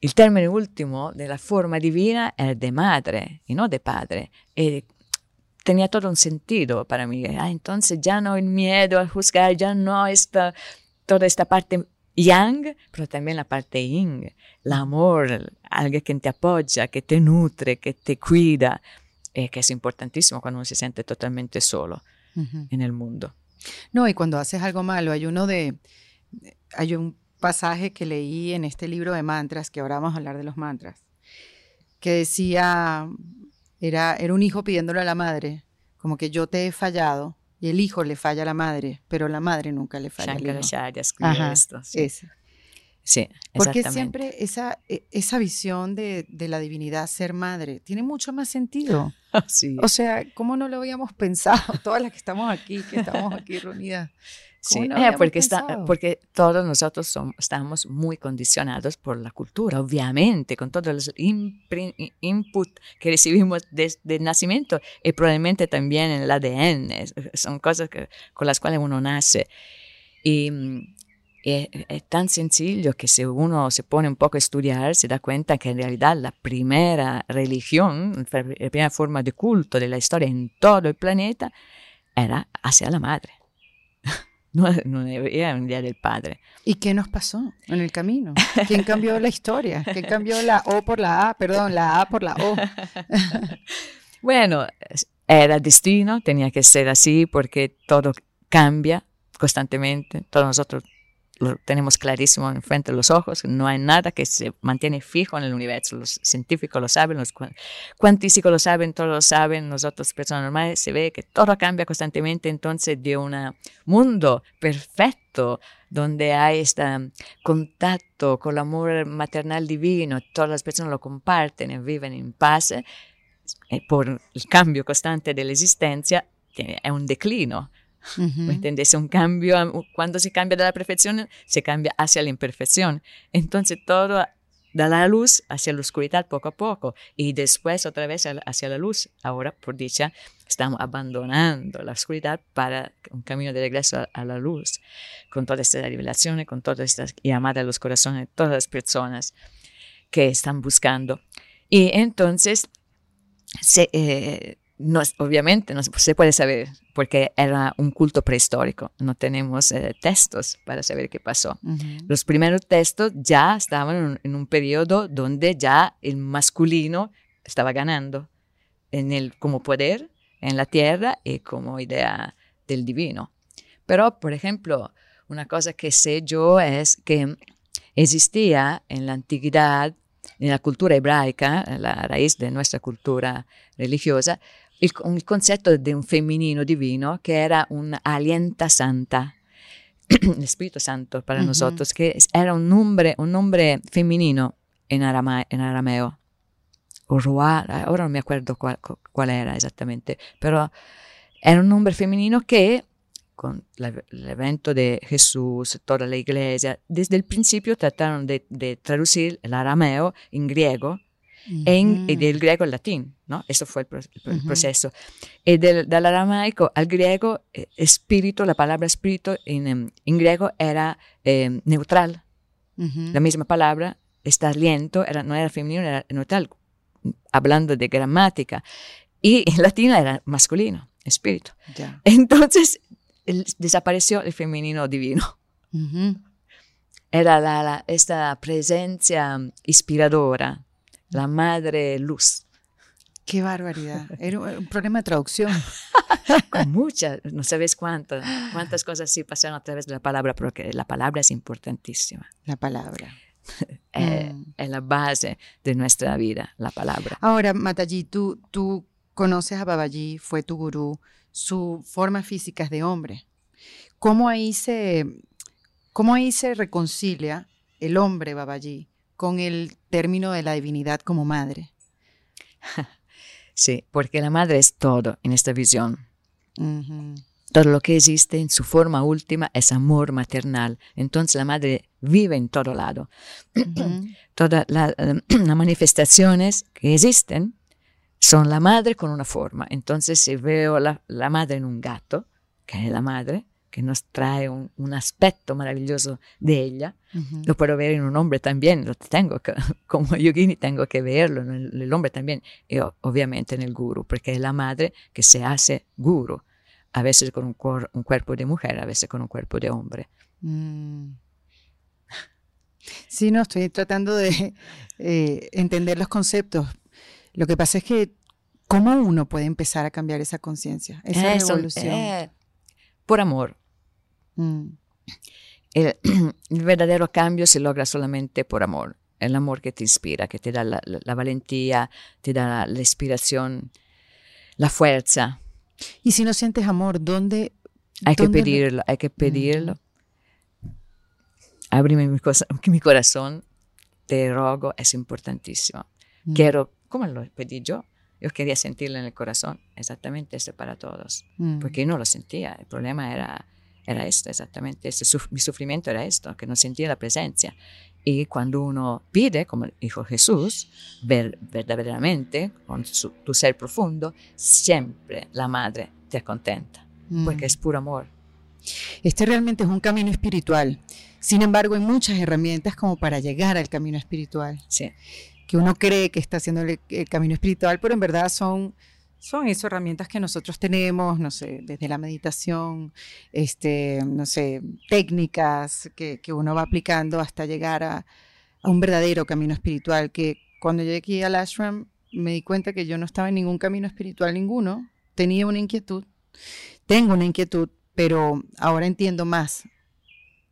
el término último de la forma divina es de madre y no de padre. Y tenía todo un sentido para mí. Ah, entonces ya no el miedo al juzgar, ya no está toda esta parte yang, pero también la parte yin, el amor, alguien que te apoya, que te nutre, que te cuida, eh, que es importantísimo cuando uno se siente totalmente solo en el mundo. No, y cuando haces algo malo, hay uno de, hay un pasaje que leí en este libro de mantras, que ahora vamos a hablar de los mantras, que decía, era, era un hijo pidiéndole a la madre, como que yo te he fallado, y el hijo le falla a la madre, pero la madre nunca le falla al hijo. esto. Sí. Sí, Porque siempre esa, e, esa visión de, de, la divinidad ser madre tiene mucho más sentido. Sí. O sea, ¿cómo no lo habíamos pensado? Todas las que estamos aquí, que estamos aquí reunidas. Sí, eh, porque, está, porque todos nosotros somos, estamos muy condicionados por la cultura, obviamente, con todos los input que recibimos desde el nacimiento y probablemente también en el ADN. Son cosas que, con las cuales uno nace. Y, es, tan sencillo que si uno se pone un poco a estudiar, se da cuenta que en realidad la primera religión, la primera forma de culto de la historia en todo el planeta era hacia la madre. No, no era un día del padre. ¿Y qué nos pasó en el camino? ¿Quién cambió la historia? ¿Quién cambió la O por la A? Perdón, la A por la O. bueno, era destino, tenía que ser así porque todo cambia constantemente. Todos nosotros lo tenemos clarísimo en frente de los ojos, no hay nada que se mantiene fijo en el universo. Los científicos lo saben, los cuantísticos lo saben, todos lo saben, nosotros personas normales se ve que todo cambia constantemente, entonces de un mundo perfecto donde hay este contacto con el amor maternal divino, todas las personas lo comparten viven en paz, eh, por el cambio constante de la existencia, es un declino ¿Me entiendes? Un cambio, cuando se cambia de la perfección, se cambia hacia la imperfección. Entonces todo da la luz hacia la oscuridad poco a poco y después otra vez hacia la luz. Ahora, por dicha, estamos abandonando la oscuridad para un camino de regreso a, la luz, con todas estas revelaciones, con todas estas llamadas a los corazones de todas las personas que están buscando. Y entonces, se, eh, no, obviamente no se puede saber porque era un culto prehistórico, no tenemos eh, textos para saber qué pasó. Los primeros textos ya estaban en un, periodo donde ya el masculino estaba ganando en el, como poder en la tierra y como idea del divino. Pero, por ejemplo, una cosa que sé yo es que existía en la antigüedad, en la cultura hebraica, la raíz de nuestra cultura religiosa, il, il concetto di un femminino divino che era un alienta santa, el Espíritu Santo para uh -huh. nosotros, que era un nombre, un nombre femenino en, arama, en arameo. O Ruá, ahora no me acuerdo cuál, cuál, era exactamente, pero era un nombre femenino que con la, el evento de Jesús, toda la iglesia, desde el principio trataron de, de traducir el arameo en griego en, del griego al latín, ¿no? Eso fue el, proceso. Y del, aramaico al griego, eh, espíritu, la palabra espíritu en, em, en griego era eh, neutral. La misma palabra, estar lento, era, no era femenino, era neutral, hablando de gramática. Y en latín era masculino, espíritu. Entonces desapareció el femenino divino. Era la, esta presencia inspiradora la madre luz. Qué barbaridad. Era un problema de traducción. Con muchas, no sabes cuántas, cuántas cosas sí pasaron a través de la palabra, porque la palabra es importantísima. La palabra. Eh, mm. Es la base de nuestra vida, la palabra. Ahora, Mataji, tú, tú conoces a Babaji, fue tu gurú. su forma física es de hombre. ¿Cómo ahí se, cómo ahí se reconcilia el hombre Babaji con el término de la divinidad como madre? Sí, porque la madre es todo en esta visión. Todo lo que existe en su forma última es amor maternal. Entonces la madre vive en todo lado. Todas las manifestaciones que existen son la madre con una forma. Entonces si veo la, madre en un gato, que es la madre, que nos trae un, aspecto maravilloso de ella, lo puedo ver en un hombre también, lo tengo como yogini tengo que verlo en el, hombre también, y obviamente en el guru, porque es la madre que se hace guru a veces con un, cuerpo de mujer, a veces con un cuerpo de hombre. Mm. Sí, no, estoy tratando de eh, entender los conceptos. Lo que pasa es que, ¿cómo uno puede empezar a cambiar esa conciencia, esa evolución? Eh, por amor. Mm. El, verdadero cambio se logra solamente por amor. El amor que te inspira, que te da la, valentía, te da la inspiración, la fuerza y si no sientes amor, ¿dónde? Hay que pedirlo, hay que pedirlo. Ábreme mi, mi, corazón, te rogo, es importantísimo. Quiero, ¿cómo lo pedí yo? Yo quería sentirlo en el corazón, exactamente esto para todos, porque no lo sentía. El problema era, era esto, exactamente. Este, mi sufrimiento era esto, que no sentía la presencia. Y cuando uno pide, como dijo Jesús, ver, verdaderamente, con tu ser profundo, siempre la madre te contenta, porque mm. es puro amor. Este realmente es un camino espiritual. Sin embargo, hay muchas herramientas como para llegar al camino espiritual. Sí. Que uno cree que está haciendo el camino espiritual, pero en verdad son son esas herramientas que nosotros tenemos, no sé, desde la meditación, este, no sé, técnicas que, uno va aplicando hasta llegar a, un verdadero camino espiritual, que cuando llegué aquí al ashram me di cuenta que yo no estaba en ningún camino espiritual ninguno, tenía una inquietud, tengo una inquietud, pero ahora entiendo más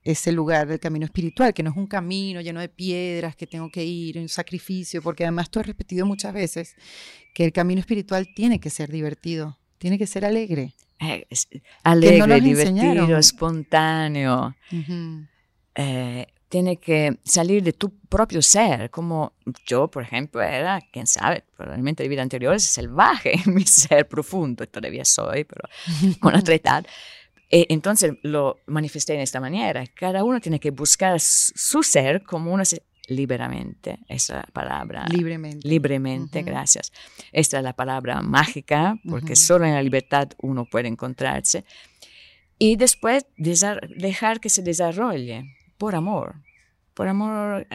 ese lugar del camino espiritual, que no es un camino lleno de piedras que tengo que ir, un sacrificio, porque además tú has repetido muchas veces que el camino espiritual tiene que ser divertido, tiene que ser alegre. Eh, alegre, divertido, espontáneo. Eh, tiene que salir de tu propio ser, como yo, por ejemplo, era, quién sabe, probablemente de vida anterior es salvaje en mi ser profundo, todavía soy, pero con otra edad. E entonces lo manifesté en esta manera. Cada uno tiene que buscar su ser como uno se, liberamente, esa palabra. Libremente. Libremente, gracias. Esta es la palabra mágica, porque solo en la libertad uno puede encontrarse. Y después dejar que se desarrolle por amor, por amor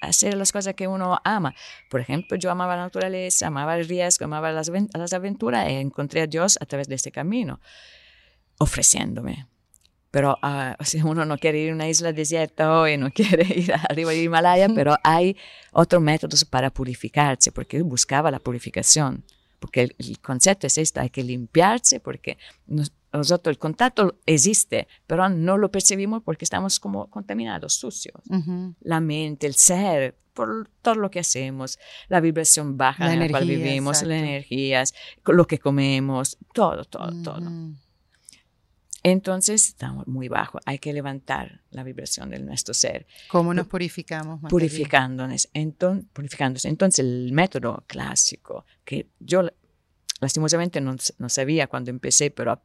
hacer las cosas que uno ama. Por ejemplo, yo amaba la naturaleza, amaba el riesgo, amaba las, las aventuras y encontré a Dios a través de este camino ofreciéndome. Pero uh, si uno no quiere ir a una isla desierta hoy, no quiere ir arriba del Himalaya, pero hay otros métodos para purificarse, porque buscaba la purificación. Porque el, concepto es este, hay que limpiarse, porque nosotros el contacto existe, pero no lo percibimos porque estamos como contaminados, sucios. La mente, el ser, por todo lo que hacemos, la vibración baja en la cual vivimos, las energías, lo que comemos, todo, todo, todo. Entonces estamos muy bajo, hay que levantar la vibración de nuestro ser. ¿Cómo nos purificamos? Purificándonos. Entonces, purificándose. Entonces el método clásico, que yo lastimosamente no, no sabía cuando empecé, pero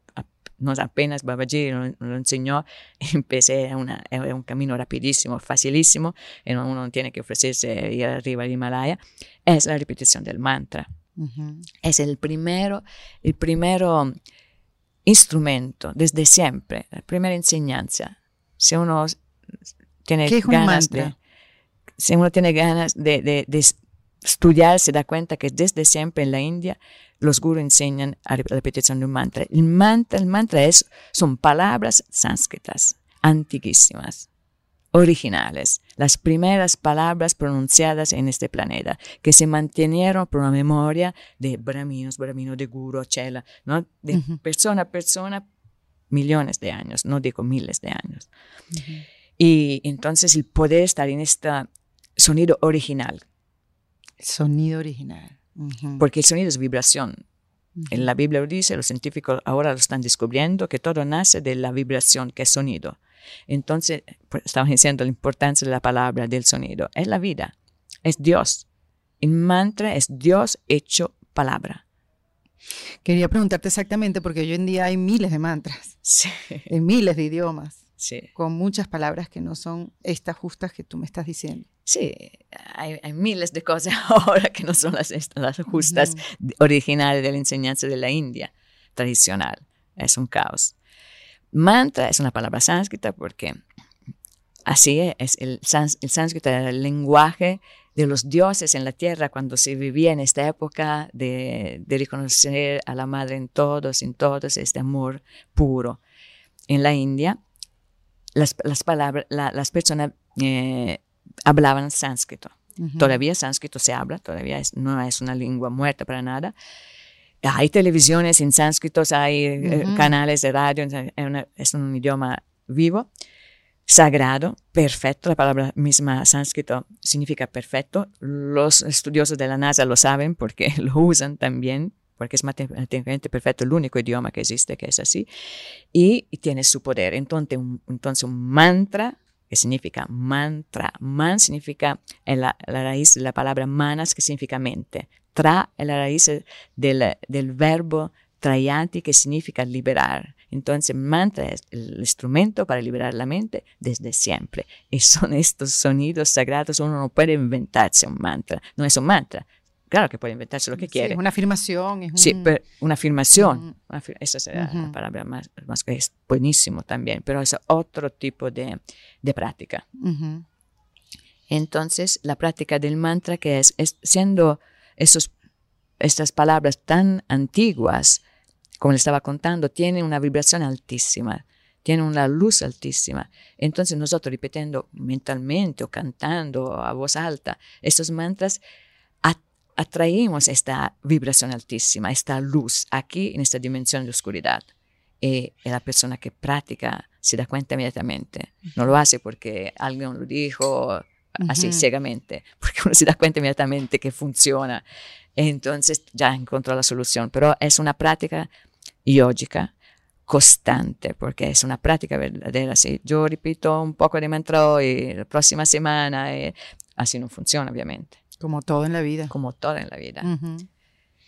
no apenas Babaji lo, lo, enseñó, empecé a, una, un camino rapidísimo, facilísimo, y uno no tiene que ofrecerse ir arriba al Himalaya, es la repetición del mantra. Es el primero, el primero instrumento desde siempre, la primera enseñanza. Si uno tiene ganas de, si uno tiene ganas de, de, estudiar, se da cuenta que desde siempre en la India los gurus enseñan a la repetición de un mantra. El mantra, el mantra es, son palabras sánscritas, antiguísimas originales, las primeras palabras pronunciadas en este planeta, que se mantenieron por la memoria de brahminos, brahminos de guru, chela, ¿no? de persona a persona, millones de años, no digo miles de años. Y entonces el poder estar en este sonido original. Sonido original. Porque el sonido es vibración. En la Biblia lo dice, los científicos ahora lo están descubriendo, que todo nace de la vibración, que es sonido. Entonces, pues, estaban diciendo la importancia de la palabra, del sonido. Es la vida, es Dios. El mantra es Dios hecho palabra. Quería preguntarte exactamente, porque hoy en día hay miles de mantras, sí. en miles de idiomas, sí. con muchas palabras que no son estas justas que tú me estás diciendo. Sí, hay, hay miles de cosas ahora que no son las, las justas originales de la enseñanza de la India tradicional. Es un caos. Mantra es una palabra sánscrita porque así es, el, el sánscrito era el lenguaje de los dioses en la tierra cuando se vivía en esta época de, de reconocer a la madre en todos, en todos, este amor puro. En la India, las, las palabras, la, las personas eh, hablaban sánscrito. Uh -huh. Todavía sánscrito se habla, todavía es, no es una lengua muerta para nada. Hay televisiones en sánscrito, hay uh -huh. canales de radio, es, una, es un idioma vivo sagrado, perfecto, la palabra misma sánscrito significa perfecto. Los estudiosos de la NASA lo saben porque lo usan también, porque es matemáticamente perfecto, el único idioma que existe que es así, y, y tiene su poder. Entonces un, entonces un mantra, que significa mantra, man significa la, la raíz de la palabra manas, que significa mente, tra es la raíz del, del verbo trayati, que significa liberar. Entonces, mantra es el instrumento para liberar la mente desde siempre. Y son estos sonidos sagrados, uno no puede inventarse un mantra. No es un mantra. Claro que puede inventarse lo que sí, quiere. Es una afirmación. Es un... Sí, pero una afirmación. Esa será uh -huh. la palabra más, más, que es buenísimo también, pero es otro tipo de, de práctica. Uh -huh. Entonces, la práctica del mantra, que es, es siendo esos, estas palabras tan antiguas, como le estaba contando, tiene una vibración altísima, tiene una luz altísima. Entonces nosotros repitiendo mentalmente o cantando a voz alta estos mantras, atraemos esta vibración altísima, esta luz aquí en esta dimensión de oscuridad. Y la persona que practica se da cuenta inmediatamente. No lo hace porque alguien lo dijo uh -huh. ciegamente, porque uno se da cuenta inmediatamente que funciona. Entonces ya encontró la solución. Pero es una práctica yogica constante, porque es una práctica verdadera. Si yo repito un poco de mantra hoy, la próxima semana, eh, así no funciona, obviamente. Como todo en la vida. Como todo en la vida. Uh -huh.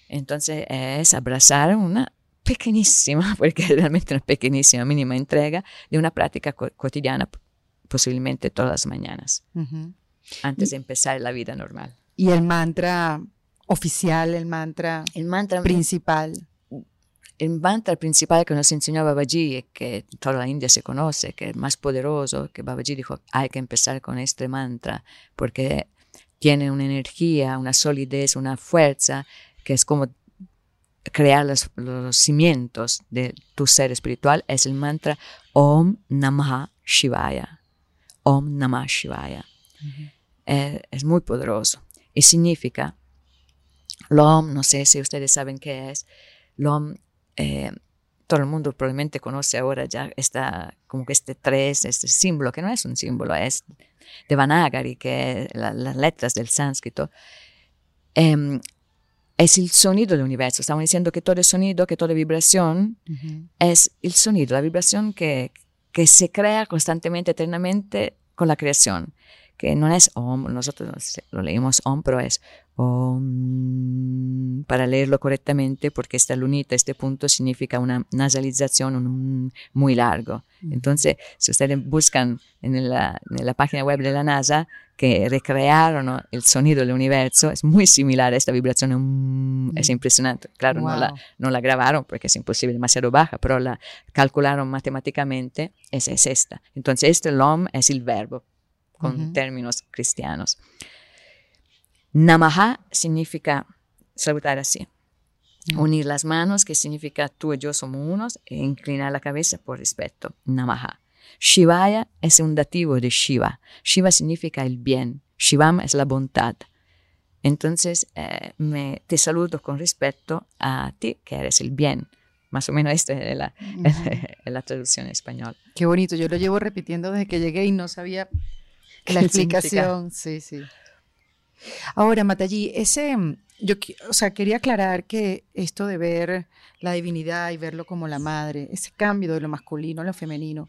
Entonces es abrazar una pequeñísima, porque realmente una pequeñísima, mínima entrega de una práctica co cotidiana, posiblemente todas las mañanas, uh -huh. antes de empezar la vida normal. ¿Y el mantra oficial, el mantra, el mantra principal? el mantra principal que nos enseñó Babaji, que toda la India se conoce, que es más poderoso, que Babaji dijo, hay que empezar con este mantra, porque tiene una energía, una solidez, una fuerza, que es como crear los, los cimientos de tu ser espiritual, es el mantra Om Namah Shivaya. Om Namah Shivaya. Uh -huh. eh, es muy poderoso. Y significa, Lom, no sé si ustedes saben qué es, Lom eh, todo el mundo probablemente conoce ahora ya esta, como que este tres, este símbolo, que no es un símbolo, es de Vanagari, que la, las letras del sánscrito, eh, es el sonido del universo. Estamos diciendo que todo sonido, que toda vibración uh -huh. es el sonido, la vibración que, que se crea constantemente, eternamente con la creación que no es Om, nosotros lo leímos Om, pero es Om, para leerlo correctamente, porque esta lunita, este punto significa una nasalización un, muy largo. Entonces, si ustedes buscan en la, en la, página web de la NASA, que recrearon el sonido del universo, es muy similar a esta vibración, um, es impresionante. Claro, wow. no, la, no la grabaron porque es imposible, demasiado baja, pero la calcularon matemáticamente, esa es esta. Entonces, este Lom es el verbo con uh -huh. términos cristianos. Namaha significa salutar así. Uh -huh. Unir las manos, que significa tú y yo somos unos, e inclinar la cabeza por respeto. Namaha. Shivaya es un dativo de Shiva. Shiva significa el bien. Shivam es la bondad. Entonces, eh, me, te saludo con respeto a ti, que eres el bien. Más o menos esta es la, uh -huh. la traducción en español. Qué bonito. Yo lo llevo repitiendo desde que llegué y no sabía la explicación, sí, sí. Ahora, Mataji, ese, yo, o sea, quería aclarar que esto de ver la divinidad y verlo como la madre, ese cambio de lo masculino a lo femenino,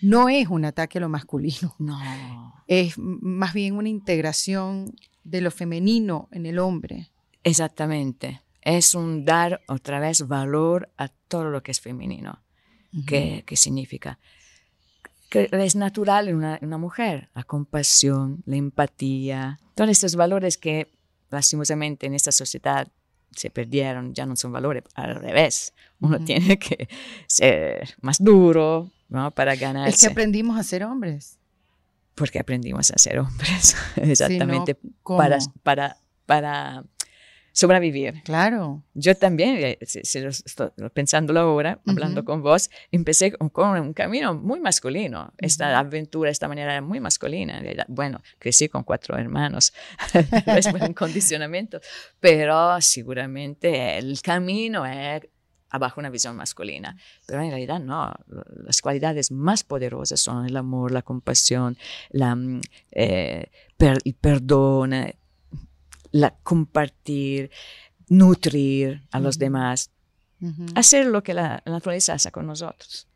no es un ataque a lo masculino. No. Es más bien una integración de lo femenino en el hombre. Exactamente. Es un dar otra vez valor a todo lo que es femenino. ¿Qué, significa? Que es natural en una, una, mujer, la compasión, la empatía, todos estos valores que lastimosamente en esta sociedad se perdieron, ya no son valores, al revés. Uno tiene que ser más duro ¿no? para ganar. Es que aprendimos a ser hombres. Porque aprendimos a ser hombres, exactamente, para, para, para sobrevivir. Claro. Yo también, eh, estoy pensándolo ahora, hablando con vos, empecé con, un camino muy masculino. Esta aventura, esta manera era muy masculina. Bueno, crecí con cuatro hermanos, es un condicionamiento, pero seguramente el camino es abajo una visión masculina. Pero en realidad no, las cualidades más poderosas son el amor, la compasión, la, mm, eh, el perdón, la compartir, nutrir a los demás, hacer lo que la, naturaleza hace con nosotros.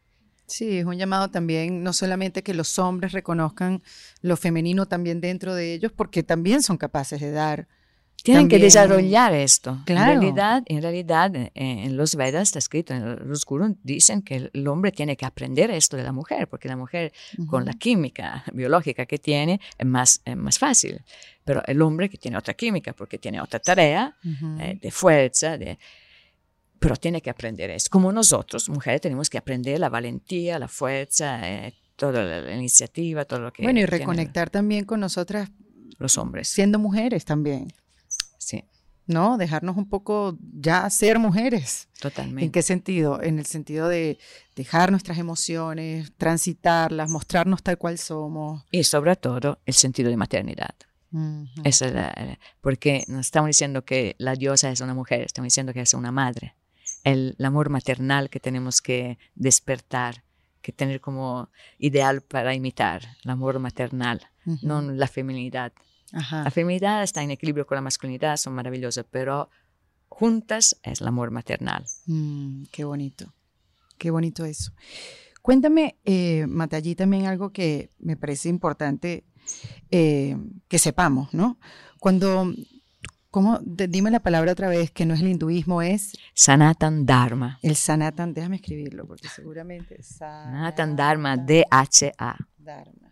Sí, es un llamado también, no solamente que los hombres reconozcan lo femenino también dentro de ellos, porque también son capaces de dar tienen que desarrollar esto. En realidad, en, realidad eh, en los Vedas está escrito, en los Gurus dicen que el hombre tiene que aprender esto de la mujer, porque la mujer con la química biológica que tiene es más, más fácil. Pero el hombre que tiene otra química, porque tiene otra tarea eh, de fuerza, de, pero tiene que aprender esto. Como nosotros, mujeres, tenemos que aprender la valentía, la fuerza, eh, toda la, iniciativa, todo lo que... Bueno, y reconectar también con nosotras. Los hombres. Siendo mujeres también. Sí. ¿no? Dejarnos un poco ya ser mujeres. Totalmente. ¿En qué sentido? En el sentido de dejar nuestras emociones, transitarlas, mostrarnos tal cual somos. Y sobre todo el sentido de maternidad. es porque nos estamos diciendo que la diosa es una mujer, estamos diciendo que es una madre. El, amor maternal que tenemos que despertar, que tener como ideal para imitar, el amor maternal, no la feminidad. La feminidad está en equilibrio con la masculinidad, son maravillosas, pero juntas es el amor maternal. Mm, qué bonito, qué bonito eso. Cuéntame, eh, Matallí, también algo que me parece importante eh, que sepamos, ¿no? Cuando, ¿cómo? dime la palabra otra vez, que no es el hinduismo, es... Sanatan Dharma. El Sanatan, déjame escribirlo, porque seguramente... Sanatan Dharma, D-H-A. Dharma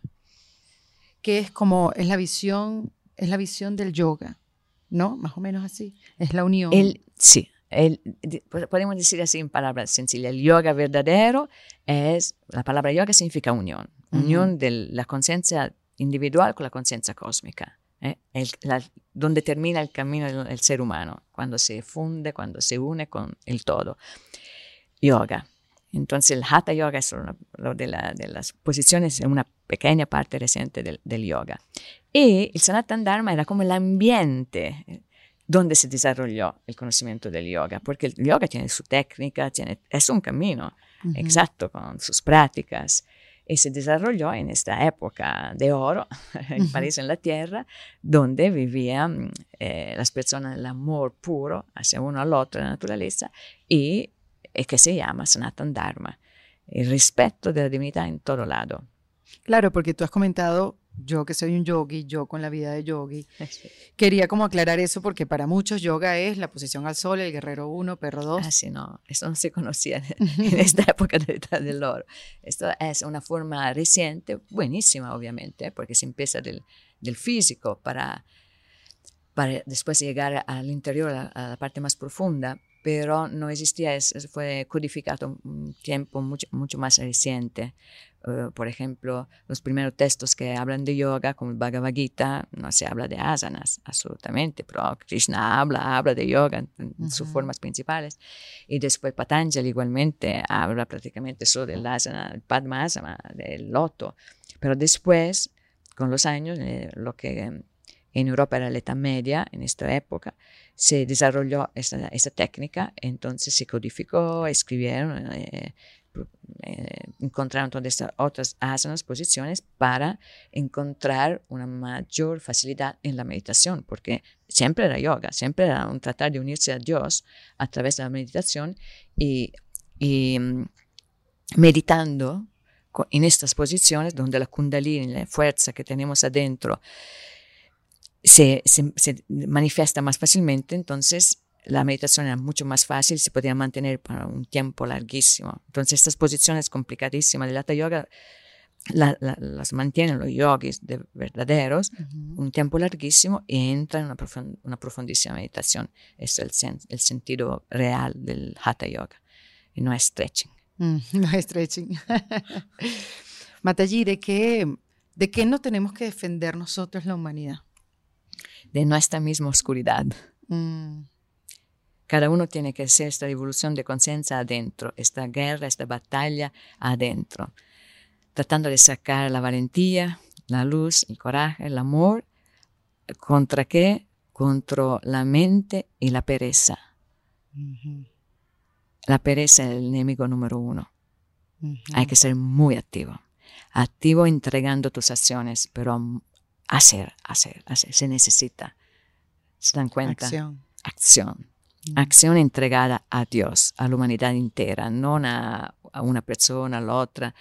que es como, es la visión, es la visión del yoga, ¿no? Más o menos así, es la unión. El, sí, el, podemos decir así en palabras sencillas, el yoga verdadero es, la palabra yoga significa unión, unión de la conciencia individual con la conciencia cósmica. ¿eh? donde termina el camino del, ser humano, cuando se funde, cuando se une con el todo. Yoga. Entonces el Hatha Yoga es una de, de las posiciones, una pequeña parte reciente del, del, yoga. Y el Sanatan Dharma era como el ambiente eh, donde se desarrolló el conocimiento del yoga, porque el yoga tiene su técnica, tiene, es un camino exacto con sus prácticas. Y se desarrolló en esta época de oro, en París, en la tierra, donde vivían eh, las personas el amor puro hacia uno al otro, la naturaleza, y e que se llama Sanatan Dharma, el respeto de la divinidad en todo lado. Claro, porque tú has comentado, yo que soy un yogi, yo con la vida de yogi, quería como aclarar eso porque para muchos yoga es la posición al sol, el guerrero uno, perro dos. Ah, sí, no, eso no se conocía en esta época del oro. Esto es una forma reciente, buenísima obviamente, porque se empieza del, del físico para, para después llegar al interior, a la parte más profunda, pero no existía, fue codificado un tiempo mucho, mucho más reciente. Uh, por ejemplo, los primeros textos que hablan de yoga, como el Bhagavad Gita, no se habla de asanas, absolutamente, pero Krishna habla, habla de yoga en, sus formas principales. Y después Patanjali igualmente habla prácticamente solo del asana, el Padmasana, del loto. Pero después, con los años, eh, lo que en Europa era la Edad Media, en esta época, se desarrolló esta, técnica, entonces se codificó, escribieron, eh, eh, encontraron todas estas otras asanas, posiciones, para encontrar una mayor facilidad en la meditación, porque siempre era yoga, siempre era un tratar de unirse a Dios a través de la meditación y, mm, meditando en estas posiciones donde la kundalini, la fuerza que tenemos adentro, se, se manifiesta más fácilmente, entonces la meditación era mucho más fácil, se podía mantener por un tiempo larguísimo. Entonces, estas posiciones complicadísimas del Hatha Yoga las mantienen los yogis de verdaderos un tiempo larguísimo y entran en una, una profundísima meditación. Ese es el, el, sentido real del Hatha Yoga y no es stretching. Mm, no es stretching. Mataji, ¿de qué, ¿de qué no tenemos que defender nosotros la humanidad? De nuestra misma oscuridad. Mm. Cada uno tiene que hacer esta evolución de conciencia adentro, esta guerra, esta batalla adentro, tratando de sacar la valentía, la luz, el coraje, el amor. ¿Contra qué? Contra la mente y la pereza. La pereza es el enemigo número uno. Hay que ser muy activo. Activo entregando tus acciones, pero hacer, hacer, hacer. Se necesita. ¿Se dan cuenta? Acción. Acción. Acción entregada a Dios, a la humanidad entera, no a, una persona, a la otra,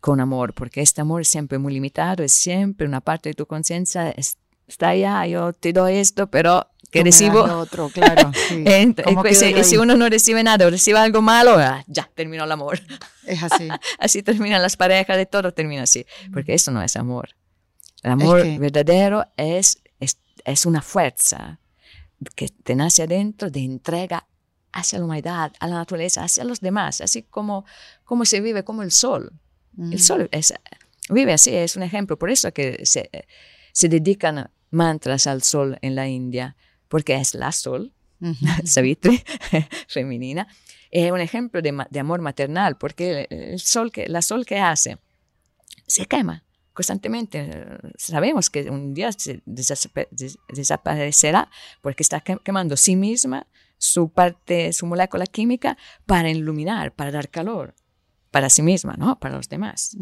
con amor, porque este amor es siempre muy limitado, es siempre una parte de tu conciencia, está allá, yo te doy esto, pero que recibo otro, claro. y si uno no recibe nada o recibe algo malo, ah, ya terminó el amor. Es así. así terminan las parejas, de todo termina así, porque eso no es amor. El amor verdadero es, es, es una fuerza que te nace adentro de entrega hacia la humanidad, a la naturaleza, hacia los demás, así como, como se vive como el sol. El sol es, vive así, es un ejemplo. Por eso que se, se dedican mantras al sol en la India, porque es la sol, Savitri, femenina. Es un ejemplo de, de, amor maternal, porque el sol que, la sol que hace se quema constantemente. Sabemos que un día se desaparecerá porque está quemando sí misma su parte, su molécula química para iluminar, para dar calor, para sí misma, ¿no? Para los demás.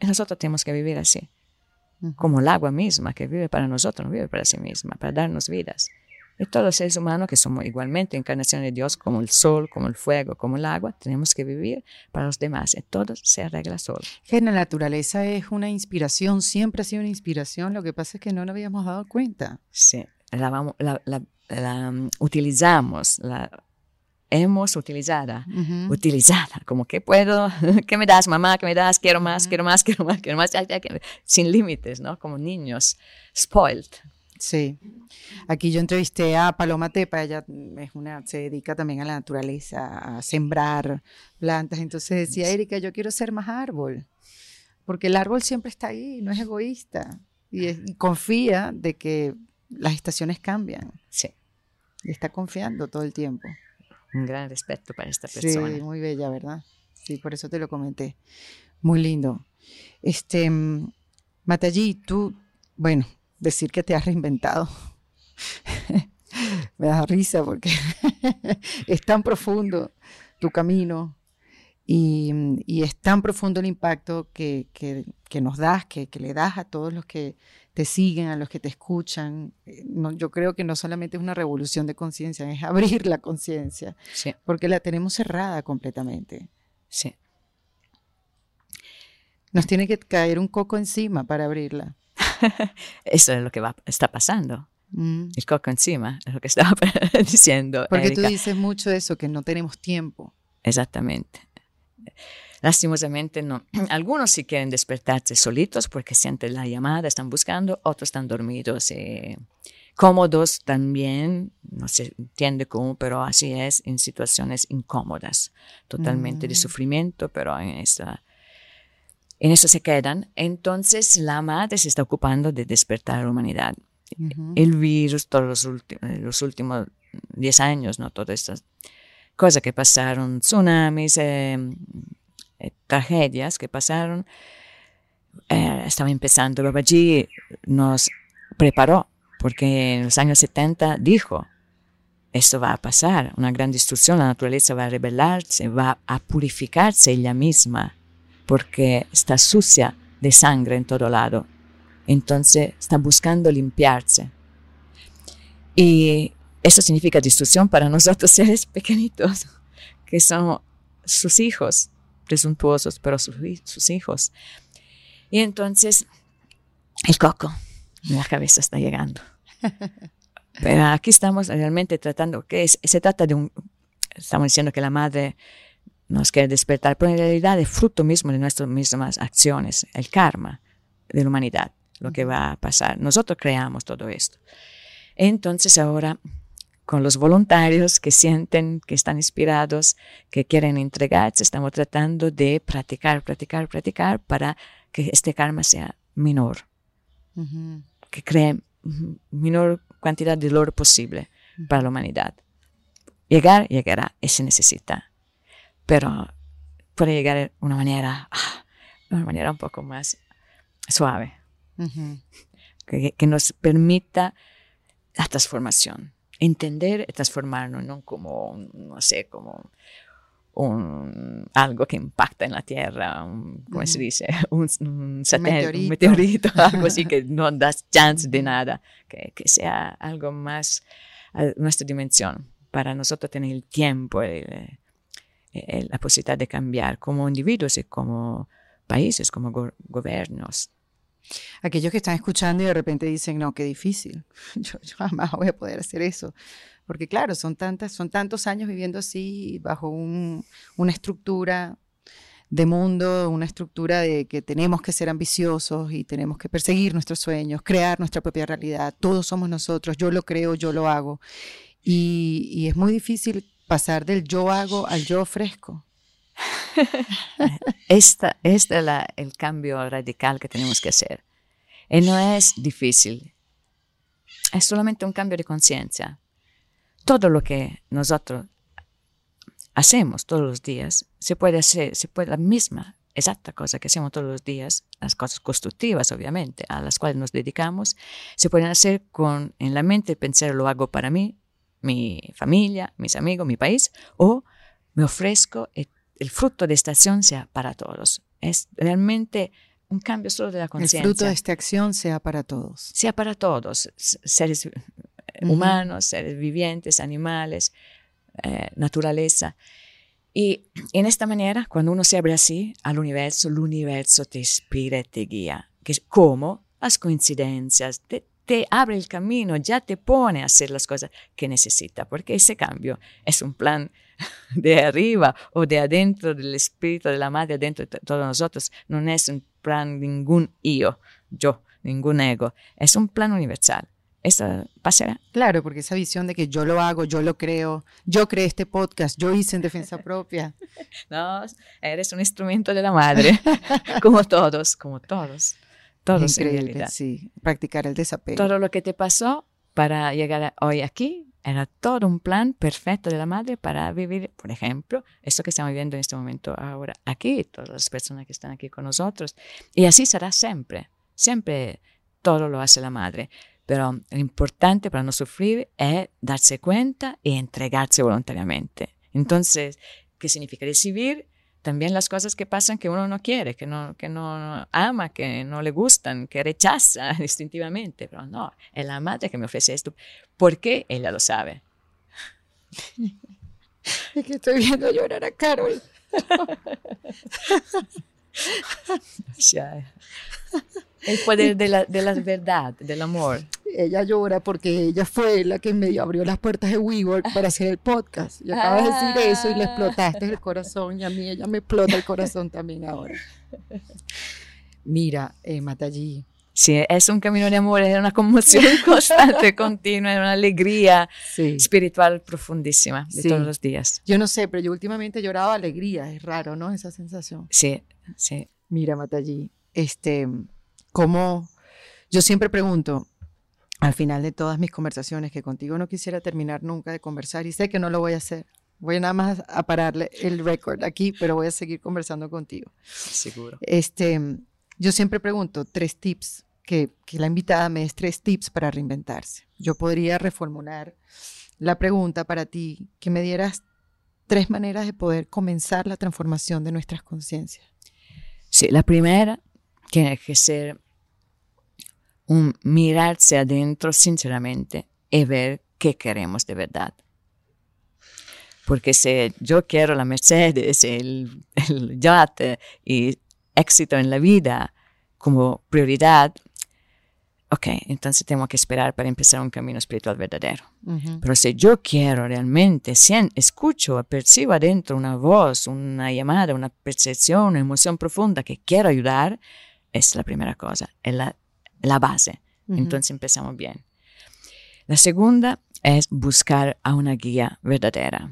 Y nosotros tenemos que vivir así, como el agua misma que vive para nosotros, vive para sí misma, para darnos vidas. Y todos los seres humanos que somos igualmente encarnación de Dios, como el sol, como el fuego, como el agua, tenemos que vivir para los demás. Y todo se arregla solo. Que la naturaleza es una inspiración, siempre ha sido una inspiración. Lo que pasa es que no nos habíamos dado cuenta. Sí, la, la, um, utilizamos, la hemos utilizada, utilizada, como que puedo, ¿qué me das, mamá? ¿Qué me das? Quiero más, quiero más, quiero más, quiero más, sin límites, ¿no? Como niños, spoiled. Sí. Aquí yo entrevisté a Paloma Tepa, ella es una, se dedica también a la naturaleza, a sembrar plantas. Entonces decía, Erika, yo quiero ser más árbol, porque el árbol siempre está ahí, no es egoísta y, confía de que las estaciones cambian. Sí. Y está confiando todo el tiempo. Un gran respeto para esta persona. Sí, muy bella, ¿verdad? Sí, por eso te lo comenté. Muy lindo. Este, Matallí, tú, bueno, decir que te has reinventado. Me da risa porque es tan profundo tu camino y, es tan profundo el impacto que, nos das, que, le das a todos los que te siguen, a los que te escuchan. Eh, no, yo creo que no solamente es una revolución de conciencia, es abrir la conciencia, porque la tenemos cerrada completamente. Sí. Nos tiene que caer un coco encima para abrirla. Eso es lo que va, está pasando. Mm. El coco encima, es lo que estaba diciendo. Porque tú dices mucho eso, que no tenemos tiempo. Exactamente. Lastimosamente, no. Algunos sí quieren despertarse solitos porque sienten la llamada, están buscando, otros están dormidos y cómodos también, no se entiende cómo, pero así es, en situaciones incómodas, totalmente de mm. sufrimiento, pero en esta en eso se quedan. Entonces la madre se está ocupando de despertar a la humanidad. El virus, todos los, los últimos 10 años, ¿no? Todas estas cosas que pasaron, tsunamis, eh, eh, tragedias que pasaron, eh, estaba empezando. Babaji nos preparó, porque en los años 70 dijo, esto va a pasar, una gran destrucción, la naturaleza va a rebelarse, va a purificarse ella misma, porque está sucia de sangre en todo lado. Entonces está buscando limpiarse. Y eso significa destrucción para nosotros seres pequeñitos, que son sus hijos, presuntuosos, pero sus, sus hijos. Y entonces el coco en la cabeza está llegando. Pero aquí estamos realmente tratando, que se trata de un, estamos diciendo que la madre nos quiere despertar, pero en realidad es fruto mismo de nuestras mismas acciones, el karma de la humanidad, lo que va a pasar. Nosotros creamos todo esto. Entonces ahora, con los voluntarios que sienten, que están inspirados, que quieren entregarse, estamos tratando de practicar, practicar, practicar para que este karma sea menor, que cree menor cantidad de dolor posible para la humanidad. Llegar, llegará y se necesita, pero puede llegar de una manera, ah, una manera un poco más suave, que, que, nos permita la transformación, entender y transformarnos, no como, no sé, como un, algo que impacta en la Tierra, un, ¿cómo se dice? Un, un, meteorito. un, meteorito. algo así que no das chance de nada, que, que sea algo más a nuestra dimensión, para nosotros tener el tiempo, el, el, la posibilidad de cambiar como individuos y como países, como go gobiernos. Aquellos que están escuchando y de repente dicen, no, qué difícil, yo, jamás voy a poder hacer eso porque claro, son, tantas, son tantos años viviendo así, bajo una estructura de mundo, una estructura de que tenemos que ser ambiciosos y tenemos que perseguir nuestros sueños, crear nuestra propia realidad. Todos somos nosotros, yo lo creo, yo lo hago. Y, es muy difícil pasar del yo hago al yo ofrezco. Este es el cambio radical que tenemos que hacer. Y no es difícil, es solamente un cambio de conciencia todo lo que nosotros hacemos todos los días se puede hacer, se puede la misma exacta cosa que hacemos todos los días, las cosas constructivas obviamente, a las cuales nos dedicamos, se pueden hacer con en la mente pensar lo hago para mí, mi familia, mis amigos, mi país, o me ofrezco el, el fruto de esta acción sea para todos. Es realmente un cambio solo de la conciencia. El fruto de esta acción sea para todos. Sea para todos, seres humanos, seres vivientes, animales, eh, naturaleza. Y en esta manera, cuando uno se abre así al universo, el universo te inspira y te guía. Que como las coincidencias, te, te, abre el camino, ya te pone a hacer las cosas que necesita, porque ese cambio es un plan de arriba o de adentro del espíritu de la madre, adentro de todos nosotros. No es un plan ningún yo, yo, ningún ego, es un plan universal esta pasará. Claro, porque esa visión de que yo lo hago, yo lo creo, yo creé este podcast, yo hice en defensa propia. no, eres un instrumento de la madre, como todos, como todos, todos en realidad. Sí, practicar el desapego. Todo lo que te pasó para llegar hoy aquí era todo un plan perfecto de la madre para vivir, por ejemplo, esto que estamos viviendo en este momento ahora aquí, todas las personas que están aquí con nosotros. Y así será siempre, siempre todo lo hace la madre. Pero lo importante para no sufrir es darse cuenta y entregarse voluntariamente. Entonces, ¿qué significa recibir? También las cosas que pasan que uno no quiere, que no, que no ama, que no le gustan, que rechaza distintivamente. Pero no, es la madre que me ofrece esto. ¿Por qué? Ella lo sabe. Es que estoy viendo llorar a Carol. El poder de la, de la verdad, del amor. Ella llora porque ella fue la que medio abrió las puertas de WeWork para hacer el podcast. Y acabas de decir eso y le explotaste el corazón. Y a mí ella me explota el corazón también ahora. Mira, eh, Matallí. Sí, es un camino de amor, es una conmoción constante, continua, una alegría espiritual profundísima de todos los días. Yo no sé, pero yo últimamente lloraba alegría, es raro, ¿no? Esa sensación. Sí, sí. Mira, Matallí, este, como yo siempre pregunto, al final de todas mis conversaciones, que contigo no quisiera terminar nunca de conversar y sé que no lo voy a hacer. Voy nada más a pararle el récord aquí, pero voy a seguir conversando contigo. Seguro. Este, yo siempre pregunto tres tips, que, que la invitada me des tres tips para reinventarse. Yo podría reformular la pregunta para ti, que me dieras tres maneras de poder comenzar la transformación de nuestras conciencias. Sí, la primera tiene que ser un mirarse adentro sinceramente y ver qué queremos de verdad. Porque si yo quiero la Mercedes, el, el y éxito en la vida como prioridad, ok, entonces tengo que esperar para empezar un camino espiritual verdadero. Pero si yo quiero realmente, si escucho, percibo adentro una voz, una llamada, una percepción, una emoción profunda que quiero ayudar, es la primera cosa, es la, la base. Entonces empezamos bien. La segunda es buscar a una guía verdadera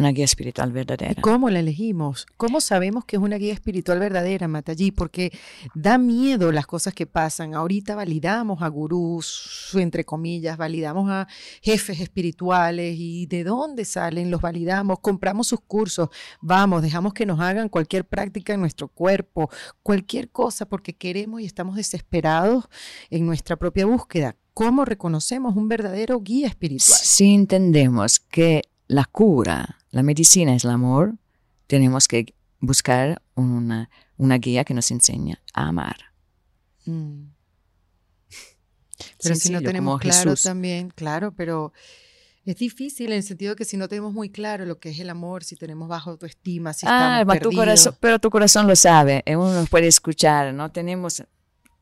una guía espiritual verdadera. ¿Y cómo la elegimos? ¿Cómo sabemos que es una guía espiritual verdadera, Matallí? Porque da miedo las cosas que pasan. Ahorita validamos a gurús, entre comillas, validamos a jefes espirituales y de dónde salen, los validamos, compramos sus cursos, vamos, dejamos que nos hagan cualquier práctica en nuestro cuerpo, cualquier cosa, porque queremos y estamos desesperados en nuestra propia búsqueda. ¿Cómo reconocemos un verdadero guía espiritual? Si entendemos que la cura la medicina es el amor, tenemos que buscar una, guía que nos enseñe a amar. Mm. Pero si no tenemos claro también, claro, pero es difícil en el sentido que si no tenemos muy claro lo que es el amor, si tenemos baja autoestima, si ah, estamos tu corazón, pero tu corazón lo sabe, y uno puede escuchar, no tenemos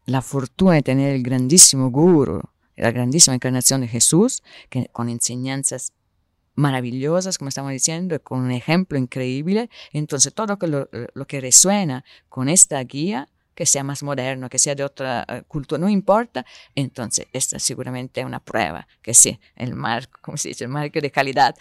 la fortuna de tener el grandísimo guru, la grandísima encarnación de Jesús, que, con enseñanzas maravillosas, como estamos diciendo, con un ejemplo increíble. Entonces, todo lo, lo que resuena con esta guía, que sea más moderno, que sea de otra eh, cultura, no importa. Entonces, esta seguramente es una prueba que sí, el marco, como se dice, el marco de calidad.